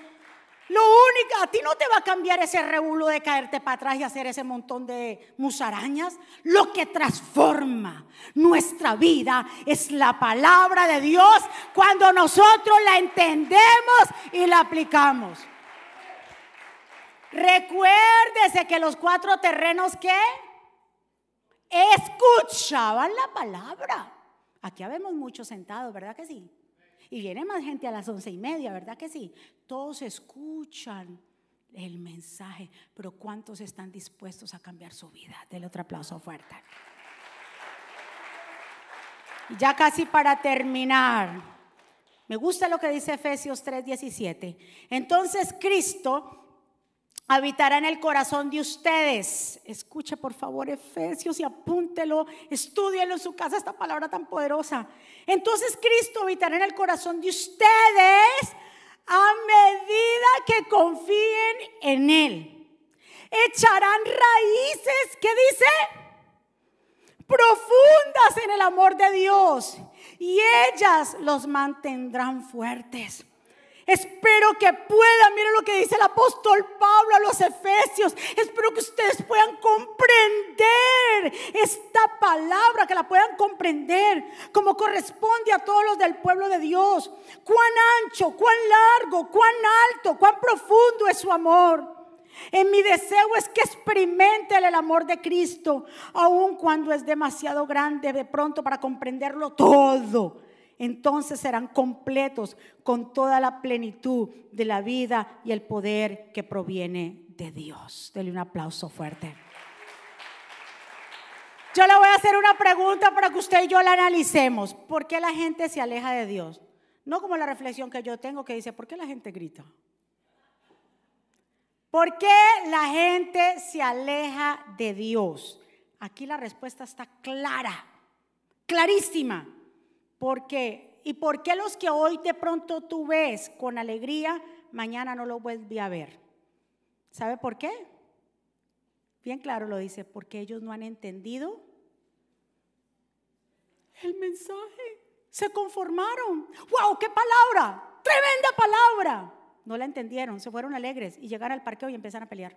S1: lo único, a ti no te va a cambiar ese rebulo de caerte para atrás y hacer ese montón de musarañas. Lo que transforma nuestra vida es la palabra de Dios cuando nosotros la entendemos y la aplicamos. Recuérdese que los cuatro terrenos que escuchaban la palabra. Aquí habemos muchos sentados, ¿verdad que sí? Y viene más gente a las once y media, ¿verdad que sí? Todos escuchan el mensaje, pero ¿cuántos están dispuestos a cambiar su vida? Dele otro aplauso fuerte. Ya casi para terminar, me gusta lo que dice Efesios 3:17. Entonces Cristo habitará en el corazón de ustedes. Escuche por favor Efesios y apúntelo, estudienlo en su casa esta palabra tan poderosa. Entonces Cristo habitará en el corazón de ustedes a medida que confíen en Él. Echarán raíces, ¿qué dice? Profundas en el amor de Dios y ellas los mantendrán fuertes. Espero que puedan, miren lo que dice el apóstol Pablo a los Efesios. Espero que ustedes puedan comprender esta palabra, que la puedan comprender como corresponde a todos los del pueblo de Dios. Cuán ancho, cuán largo, cuán alto, cuán profundo es su amor. En mi deseo es que experimenten el amor de Cristo, aun cuando es demasiado grande de pronto para comprenderlo todo entonces serán completos con toda la plenitud de la vida y el poder que proviene de Dios. Dele un aplauso fuerte. Yo le voy a hacer una pregunta para que usted y yo la analicemos. ¿Por qué la gente se aleja de Dios? No como la reflexión que yo tengo que dice, ¿por qué la gente grita? ¿Por qué la gente se aleja de Dios? Aquí la respuesta está clara, clarísima. ¿Por qué? ¿Y por qué los que hoy de pronto tú ves con alegría, mañana no lo vuelves a ver? ¿Sabe por qué? Bien claro lo dice, porque ellos no han entendido el mensaje. Se conformaron. ¡Wow! ¡Qué palabra! ¡Tremenda palabra! No la entendieron, se fueron alegres y llegaron al parqueo y empezaron a pelear.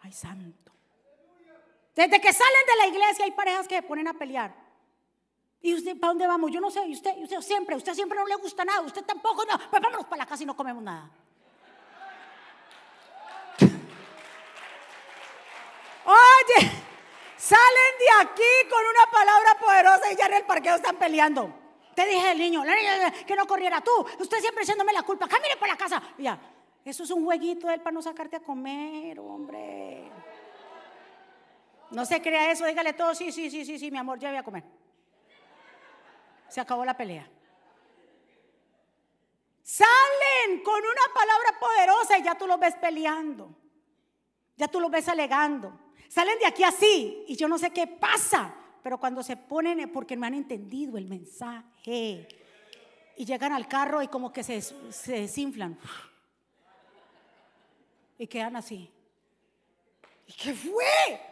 S1: ¡Ay, santo! Desde que salen de la iglesia hay parejas que se ponen a pelear. ¿Y usted para dónde vamos? Yo no sé. ¿Y usted, usted siempre? ¿Usted siempre no le gusta nada? ¿Usted tampoco? No. Pues vámonos para la casa y no comemos nada. Oye, salen de aquí con una palabra poderosa y ya en el parqueo están peleando. Te dije el niño, que no corriera tú. Usted siempre echándome la culpa. Camine para la casa. ya, eso es un jueguito de él para no sacarte a comer, hombre. No se crea eso, dígale todo, sí, sí, sí, sí, sí, mi amor, ya voy a comer se acabó la pelea. Salen con una palabra poderosa y ya tú los ves peleando. Ya tú los ves alegando. Salen de aquí así y yo no sé qué pasa, pero cuando se ponen porque no han entendido el mensaje. Y llegan al carro y como que se, se desinflan. Y quedan así. ¿Y qué fue?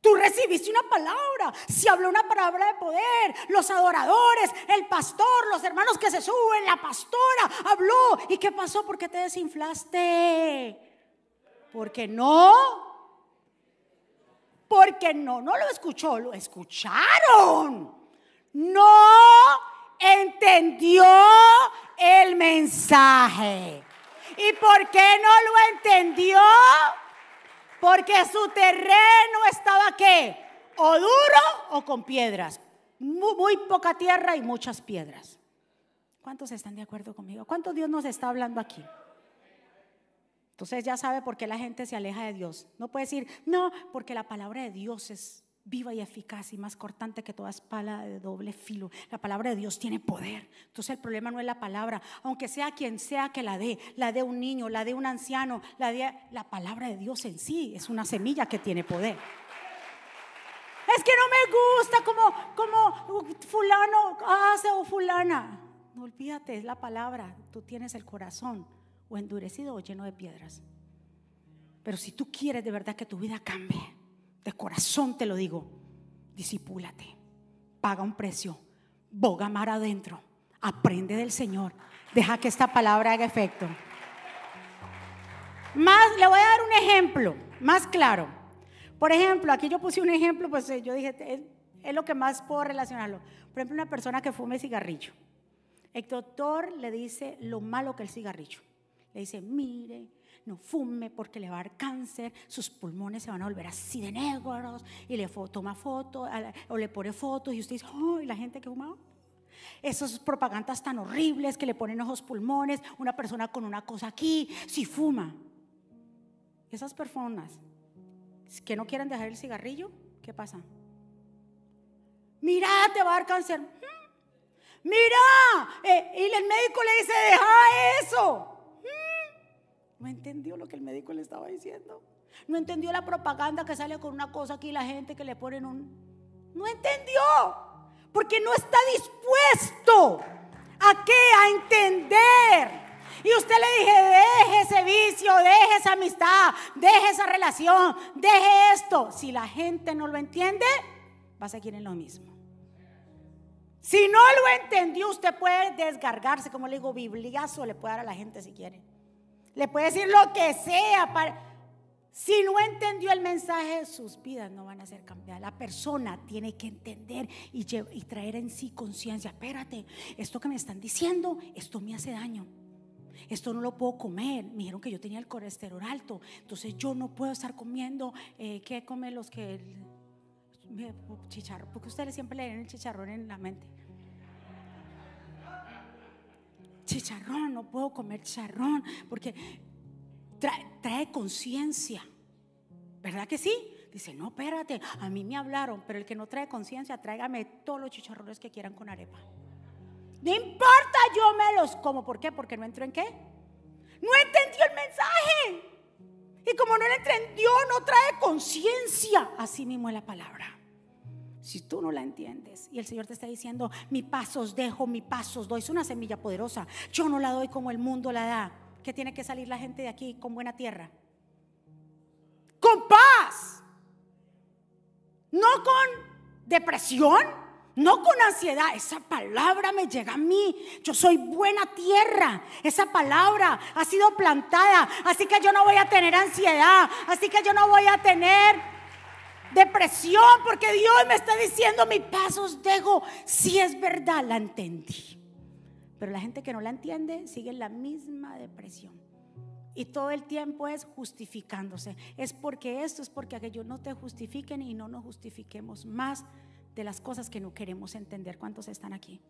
S1: Tú recibiste una palabra, se habló una palabra de poder, los adoradores, el pastor, los hermanos que se suben, la pastora habló. ¿Y qué pasó? ¿Por qué te desinflaste? Porque no, porque no, no lo escuchó, lo escucharon. No entendió el mensaje. ¿Y por qué no lo entendió? Porque su terreno estaba qué? O duro o con piedras. Muy, poca tierra y muchas piedras. ¿Cuántos están de acuerdo conmigo? ¿Cuánto Dios nos está hablando aquí? Entonces ya sabe por qué la gente se aleja de Dios. No puede decir, no, porque la palabra de Dios es viva y eficaz y más cortante que toda espada de doble filo. La palabra de Dios tiene poder. Entonces el problema no es la palabra, aunque sea quien sea que la dé, la de un niño, la de un anciano, la de la palabra de Dios en sí es una semilla que tiene poder. Es que no me gusta como, como fulano hace o fulana. No olvídate, es la palabra. Tú tienes el corazón o endurecido o lleno de piedras. Pero si tú quieres de verdad que tu vida cambie, de corazón te lo digo, disipúlate, paga un precio, boga mar adentro, aprende del Señor, deja que esta palabra haga efecto. Más, le voy a dar un ejemplo más claro. Por ejemplo, aquí yo puse un ejemplo, pues eh, yo dije, es, es lo que más puedo relacionarlo. Por ejemplo, una persona que fume cigarrillo. El doctor le dice lo malo que el cigarrillo. Le dice, mire, no fume porque le va a dar cáncer, sus pulmones se van a volver así de negros, y le toma fotos o le pone fotos y usted dice, ¡ay, la gente que fuma! Esas propagandas tan horribles que le ponen ojos pulmones, una persona con una cosa aquí, si fuma. Esas personas que no quieren dejar el cigarrillo, ¿qué pasa? Mira, te va a dar cáncer. Mira, eh, y el médico le dice, deja eso. No entendió lo que el médico le estaba diciendo. No entendió la propaganda que sale con una cosa aquí la gente que le ponen un... No entendió. Porque no está dispuesto a qué? A entender. Y usted le dije, deje ese vicio, deje esa amistad, deje esa relación, deje esto. Si la gente no lo entiende, va a seguir en lo mismo. Si no lo entendió, usted puede desgargarse, como le digo, bibliazo le puede dar a la gente si quiere. Le puede decir lo que sea. Para... Si no entendió el mensaje, sus vidas no van a ser cambiadas. La persona tiene que entender y, traer en sí conciencia. Espérate, esto que me están diciendo, esto me hace daño. Esto no lo puedo comer. Me dijeron que yo tenía el colesterol alto. Entonces yo no puedo estar comiendo. Eh, ¿Qué comen los que... Chicharrón. Porque ustedes siempre le den el chicharrón en la mente chicharrón, no puedo comer chicharrón, porque trae, conciencia. ¿Verdad que sí? Dice, no, espérate, a mí me hablaron, pero el que no trae conciencia, tráigame todos los chicharrones que quieran con arepa. No importa, yo me los como. ¿Por qué? Porque no entró en qué. No entendió el mensaje. Y como no lo entendió, no trae conciencia. Así mismo es la palabra. Si tú no la entiendes y el Señor te está diciendo, mi paso os dejo, mi paso os doy, es una semilla poderosa. Yo no la doy como el mundo la da. Que tiene que salir la gente de aquí con buena tierra. Con paz. No con depresión, no con ansiedad. Esa palabra me llega a mí. Yo soy buena tierra. Esa palabra ha sido plantada. Así que yo no voy a tener ansiedad. Así que yo no voy a tener depresión porque Dios me está diciendo mis pasos dejo. Si es verdad, la entendí. Pero la gente que no la entiende sigue en la misma depresión. Y todo el tiempo es justificándose. Es porque esto, es porque aquello no te justifiquen y no nos justifiquemos más de las cosas que no queremos entender. ¿Cuántos están aquí?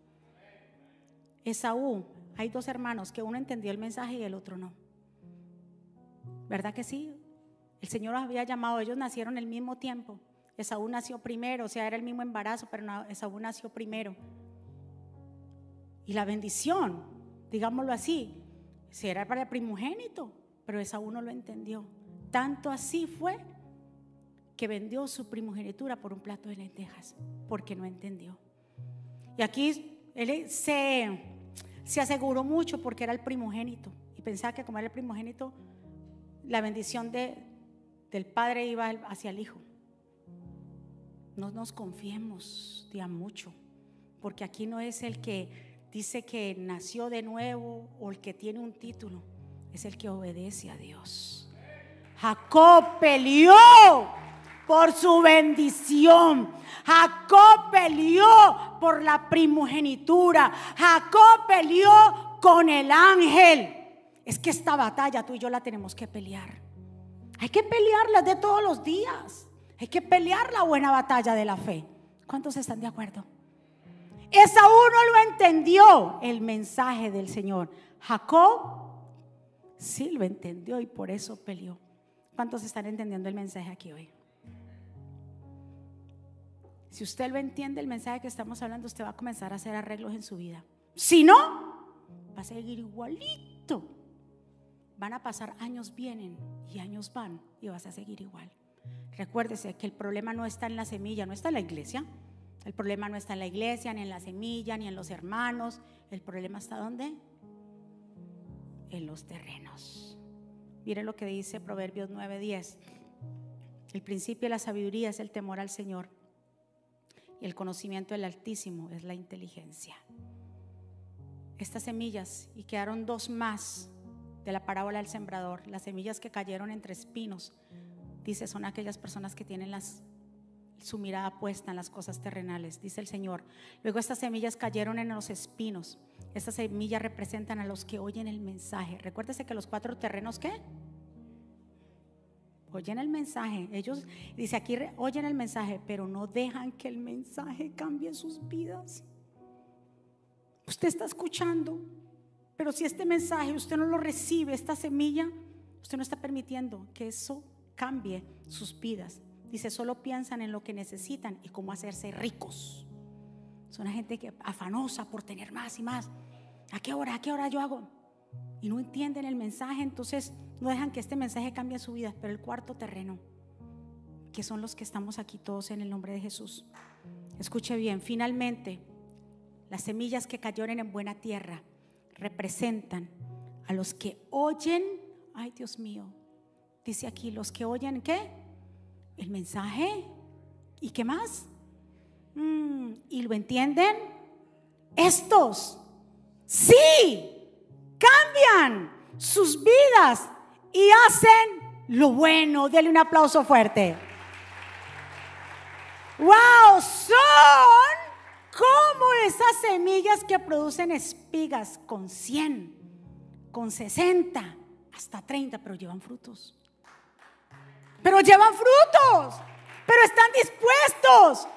S1: Esaú, hay dos hermanos que uno entendió el mensaje y el otro no. ¿Verdad que sí? El Señor los había llamado, ellos nacieron el mismo tiempo. Esaú nació primero, o sea, era el mismo embarazo, pero Esaú nació primero. Y la bendición, digámoslo así, si era para el primogénito, pero Esaú no lo entendió. Tanto así fue que vendió su primogenitura por un plato de lentejas, porque no entendió. Y aquí él se, se aseguró mucho porque era el primogénito y pensaba que como era el primogénito, la bendición de, del Padre iba hacia el Hijo. No nos confiemos de mucho, porque aquí no es el que dice que nació de nuevo o el que tiene un título, es el que obedece a Dios. Jacob peleó por su bendición. Jacob peleó por la primogenitura. Jacob peleó con el ángel. Es que esta batalla tú y yo la tenemos que pelear. Hay que pelearla de todos los días. Hay que pelear la buena batalla de la fe. ¿Cuántos están de acuerdo? Esaú no lo entendió el mensaje del Señor. Jacob sí lo entendió y por eso peleó. ¿Cuántos están entendiendo el mensaje aquí hoy? Si usted lo entiende el mensaje que estamos hablando, usted va a comenzar a hacer arreglos en su vida. Si no, va a seguir igualito. Van a pasar años vienen y años van y vas a seguir igual. Recuérdese que el problema no está en la semilla, no está en la iglesia. El problema no está en la iglesia, ni en la semilla, ni en los hermanos. El problema está ¿dónde? En los terrenos. Mire lo que dice Proverbios 9:10. El principio de la sabiduría es el temor al Señor. Y el conocimiento del Altísimo es la inteligencia. Estas semillas, y quedaron dos más de la parábola del sembrador, las semillas que cayeron entre espinos, dice, son aquellas personas que tienen las su mirada puesta en las cosas terrenales, dice el Señor. Luego estas semillas cayeron en los espinos. Estas semillas representan a los que oyen el mensaje. Recuérdese que los cuatro terrenos, ¿qué? Oyen el mensaje. Ellos, dice aquí, oyen el mensaje, pero no dejan que el mensaje cambie sus vidas. Usted está escuchando, pero si este mensaje usted no lo recibe, esta semilla, usted no está permitiendo que eso cambie sus vidas. Dice, solo piensan en lo que necesitan y cómo hacerse ricos. Son una gente que afanosa por tener más y más. ¿A qué hora? ¿A qué hora yo hago? Y no entienden el mensaje, entonces no dejan que este mensaje cambie su vida. Pero el cuarto terreno, que son los que estamos aquí todos en el nombre de Jesús. Escuche bien, finalmente, las semillas que cayeron en buena tierra representan a los que oyen, ay Dios mío, dice aquí, los que oyen, ¿qué? el mensaje. ¿Y qué más? Mm, ¿Y lo entienden? Estos, sí, cambian sus vidas y hacen lo bueno. Denle un aplauso fuerte. ¡Wow! Son como esas semillas que producen espigas con 100, con 60, hasta 30, pero llevan frutos pero llevan frutos, pero están dispuestos.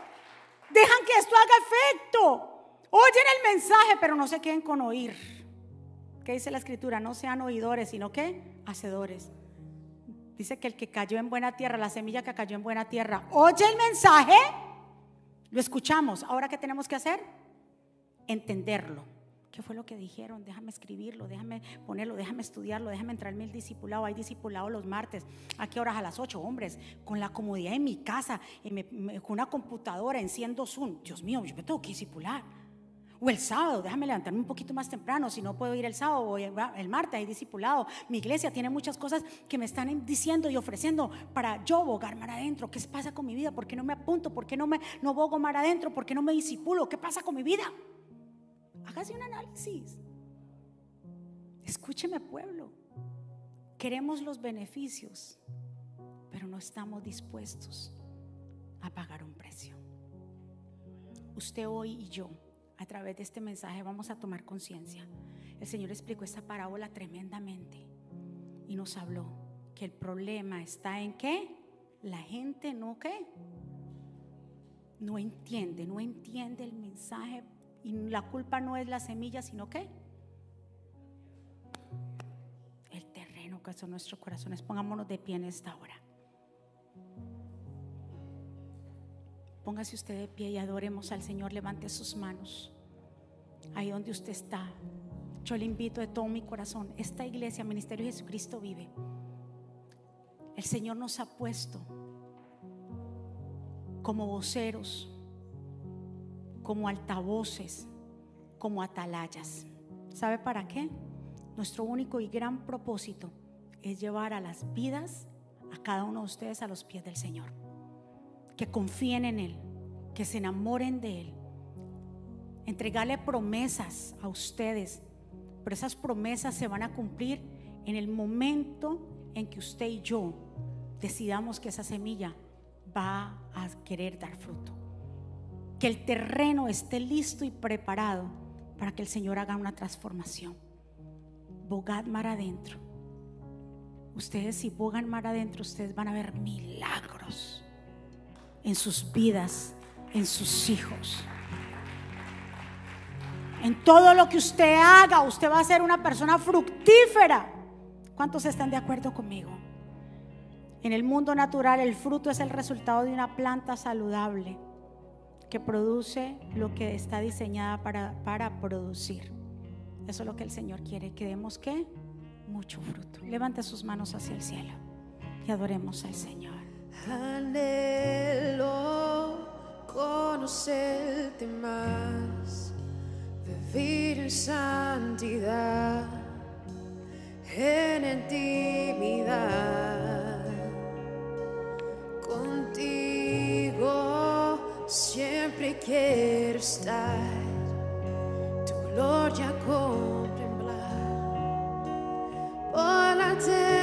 S1: Dejan que esto haga efecto. Oyen el mensaje, pero no se queden con oír. ¿Qué dice la escritura? No sean oidores, sino que hacedores. Dice que el que cayó en buena tierra, la semilla que cayó en buena tierra, oye el mensaje, lo escuchamos. Ahora, ¿qué tenemos que hacer? Entenderlo. ¿Qué fue lo que dijeron? Déjame escribirlo, déjame ponerlo, déjame estudiarlo, déjame entrar en el discipulado. Hay discipulado los martes. ¿A qué horas? A las 8, hombres. Con la comodidad en mi casa, con una computadora, enciendo Zoom. Dios mío, yo me tengo que discipular. O el sábado, déjame levantarme un poquito más temprano. Si no puedo ir el sábado o el martes, hay discipulado. Mi iglesia tiene muchas cosas que me están diciendo y ofreciendo para yo bogar mar adentro. ¿Qué pasa con mi vida? ¿Por qué no me apunto? ¿Por qué no me no bogo mar adentro? ¿Por qué no me disipulo? ¿Qué pasa con mi vida? Hágase un análisis. Escúcheme pueblo. Queremos los beneficios, pero no estamos dispuestos a pagar un precio. Usted hoy y yo, a través de este mensaje, vamos a tomar conciencia. El Señor explicó esta parábola tremendamente y nos habló que el problema está en que la gente no que no entiende, no entiende el mensaje y la culpa no es la semilla, sino que el terreno que son nuestros corazones. Pongámonos de pie en esta hora. Póngase usted de pie y adoremos al Señor. Levante sus manos. Ahí donde usted está. Yo le invito de todo mi corazón. Esta iglesia, Ministerio de Jesucristo vive. El Señor nos ha puesto como voceros como altavoces, como atalayas. ¿Sabe para qué? Nuestro único y gran propósito es llevar a las vidas, a cada uno de ustedes, a los pies del Señor. Que confíen en Él, que se enamoren de Él. Entregarle promesas a ustedes, pero esas promesas se van a cumplir en el momento en que usted y yo decidamos que esa semilla va a querer dar fruto. Que el terreno esté listo y preparado para que el Señor haga una transformación. Bogad mar adentro. Ustedes si bogan mar adentro, ustedes van a ver milagros en sus vidas, en sus hijos. En todo lo que usted haga, usted va a ser una persona fructífera. ¿Cuántos están de acuerdo conmigo? En el mundo natural el fruto es el resultado de una planta saludable que produce lo que está diseñada para, para producir. Eso es lo que el Señor quiere, que demos que mucho fruto. Levante sus manos hacia el cielo y adoremos al Señor.
S2: Anhelo conocerte más, vivir santidad, en intimidad. Contigo siempre quiero estar, tu gloria contemplar por la eternidad.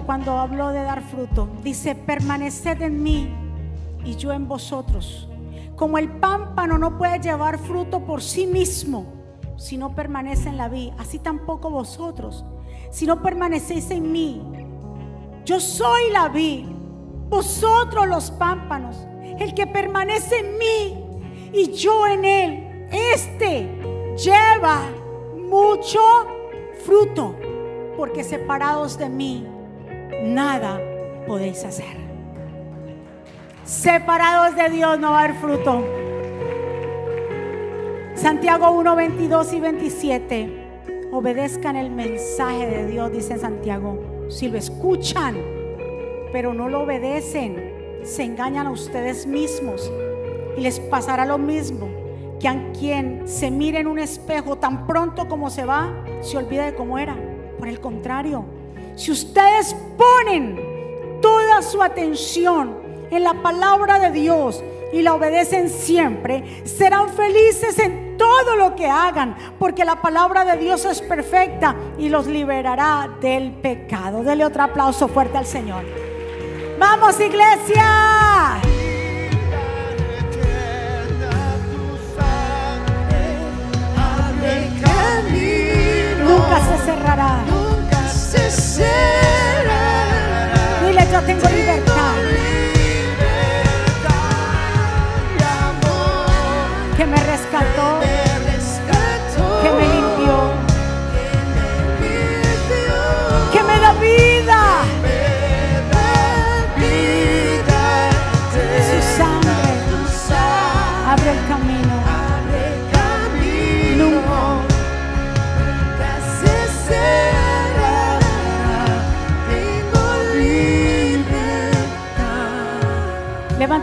S1: 5 cuando habló de dar fruto. Dice, permaneced en mí y yo en vosotros. Como el pámpano no puede llevar fruto por sí mismo si no permanece en la vid, así tampoco vosotros, si no permanecéis en mí. Yo soy la vid, vosotros los pámpanos. El que permanece en mí y yo en él, este lleva mucho fruto, porque separados de mí, nada podéis hacer. Separados de Dios no va a haber fruto. Santiago 1, 22 y 27. Obedezcan el mensaje de Dios, dice Santiago. Si lo escuchan, pero no lo obedecen, se engañan a ustedes mismos y les pasará lo mismo que a quien se mire en un espejo tan pronto como se va, se olvida de cómo era. Por el contrario, si ustedes ponen toda su atención en la palabra de Dios y la obedecen siempre, serán felices en todo lo que hagan, porque la palabra de Dios es perfecta y los liberará del pecado. Dele otro aplauso fuerte al Señor. Vamos, iglesia. Nunca se cerrará.
S2: Nunca se cerrará.
S1: Dile, yo tengo libertad.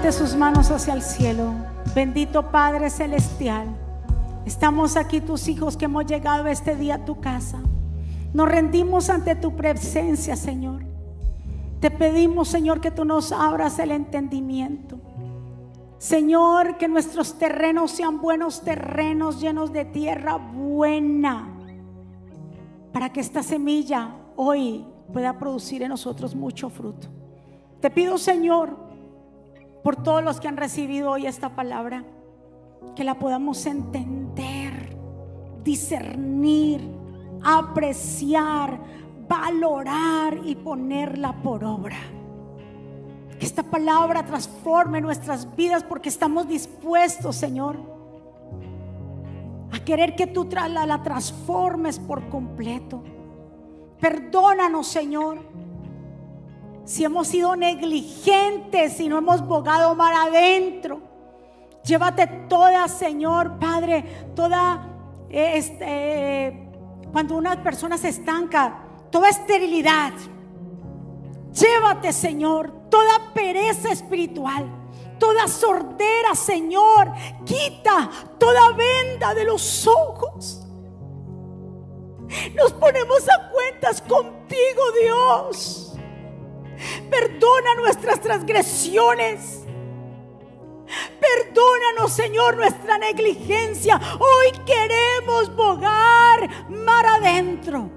S1: Sus manos hacia el cielo. Bendito Padre Celestial. Estamos aquí tus hijos que hemos llegado este día a tu casa. Nos rendimos ante tu presencia, Señor. Te pedimos, Señor, que tú nos abras el entendimiento. Señor, que nuestros terrenos sean buenos terrenos llenos de tierra buena. Para que esta semilla hoy pueda producir en nosotros mucho fruto. Te pido, Señor, por todos los que han recibido hoy esta palabra, que la podamos entender, discernir, apreciar, valorar y ponerla por obra. Que esta palabra transforme nuestras vidas porque estamos dispuestos, Señor, a querer que tú la, la transformes por completo. Perdónanos, Señor, si hemos sido negligentes, si no hemos bogado mar adentro. Llévate toda, Señor, Padre, toda, eh, este, eh, cuando una persona se estanca, toda esterilidad. Llévate, Señor, toda pereza espiritual, toda sordera, Señor. Quita toda venda de los ojos. Nos ponemos a cuentas contigo, Dios. Perdona nuestras transgresiones. Perdónanos, Señor, nuestra negligencia. Hoy queremos bogar mar adentro.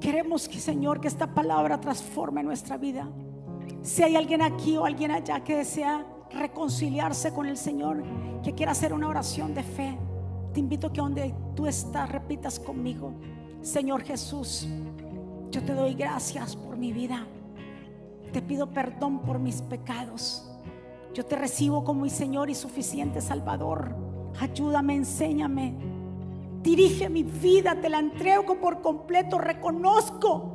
S1: Queremos que, Señor, que esta palabra transforme nuestra vida. Si hay alguien aquí o alguien allá que desea reconciliarse con el Señor, que quiera hacer una oración de fe, te invito a que donde tú estás repitas conmigo, Señor Jesús, yo te doy gracias por mi vida. Te pido perdón por mis pecados. Yo te recibo como mi Señor y suficiente Salvador. Ayúdame, enséñame. Dirige mi vida, te la entrego por completo. Reconozco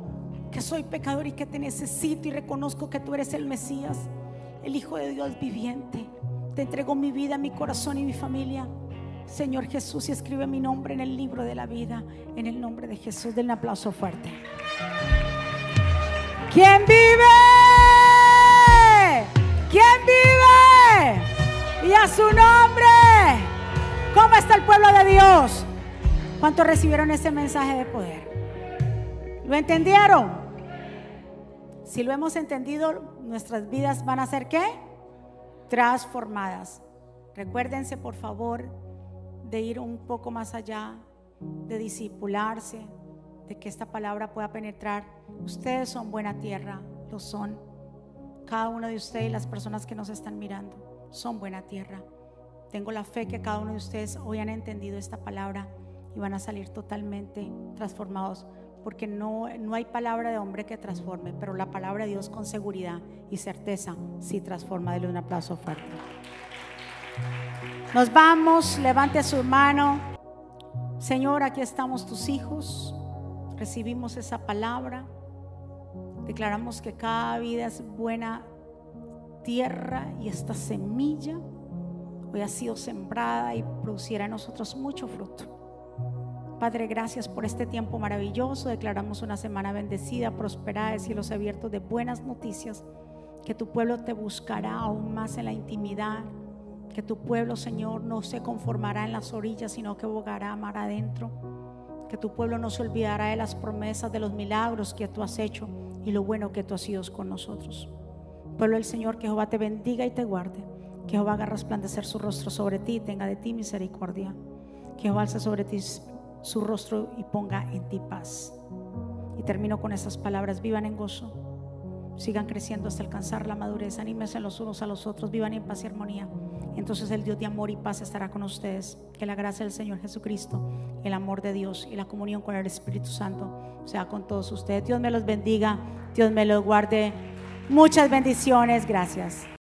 S1: que soy pecador y que te necesito y reconozco que tú eres el Mesías, el Hijo de Dios viviente. Te entrego mi vida, mi corazón y mi familia. Señor Jesús, y escribe mi nombre en el libro de la vida, en el nombre de Jesús. Denle un aplauso fuerte. ¿Quién vive? ¿Quién vive? Y a su nombre. ¿Cómo está el pueblo de Dios? ¿Cuántos recibieron ese mensaje de poder? ¿Lo entendieron? Si lo hemos entendido, nuestras vidas van a ser qué? Transformadas. Recuérdense, por favor, de ir un poco más allá, de disipularse, de que esta palabra pueda penetrar. Ustedes son buena tierra, lo son. Cada uno de ustedes las personas que nos están mirando son buena tierra. Tengo la fe que cada uno de ustedes hoy han entendido esta palabra y van a salir totalmente transformados, porque no, no hay palabra de hombre que transforme, pero la palabra de Dios con seguridad y certeza sí transforma. Dele un aplauso fuerte. Nos vamos, levante su mano. Señor, aquí estamos tus hijos. Recibimos esa palabra. Declaramos que cada vida es buena tierra y esta semilla hoy ha sido sembrada y producirá en nosotros mucho fruto. Padre, gracias por este tiempo maravilloso. Declaramos una semana bendecida, prosperada, de cielos abiertos, de buenas noticias. Que tu pueblo te buscará aún más en la intimidad. Que tu pueblo, Señor, no se conformará en las orillas, sino que bogará mar adentro. Que tu pueblo no se olvidará de las promesas, de los milagros que tú has hecho y lo bueno que tú has sido con nosotros. Pueblo del Señor, que Jehová te bendiga y te guarde. Que Jehová haga resplandecer su rostro sobre ti y tenga de ti misericordia. Que Jehová alce sobre ti su rostro y ponga en ti paz. Y termino con esas palabras, vivan en gozo, sigan creciendo hasta alcanzar la madurez, anímense los unos a los otros, vivan en paz y armonía. Entonces el Dios de amor y paz estará con ustedes. Que la gracia del Señor Jesucristo, el amor de Dios y la comunión con el Espíritu Santo sea con todos ustedes. Dios me los bendiga, Dios me los guarde. Muchas bendiciones, gracias.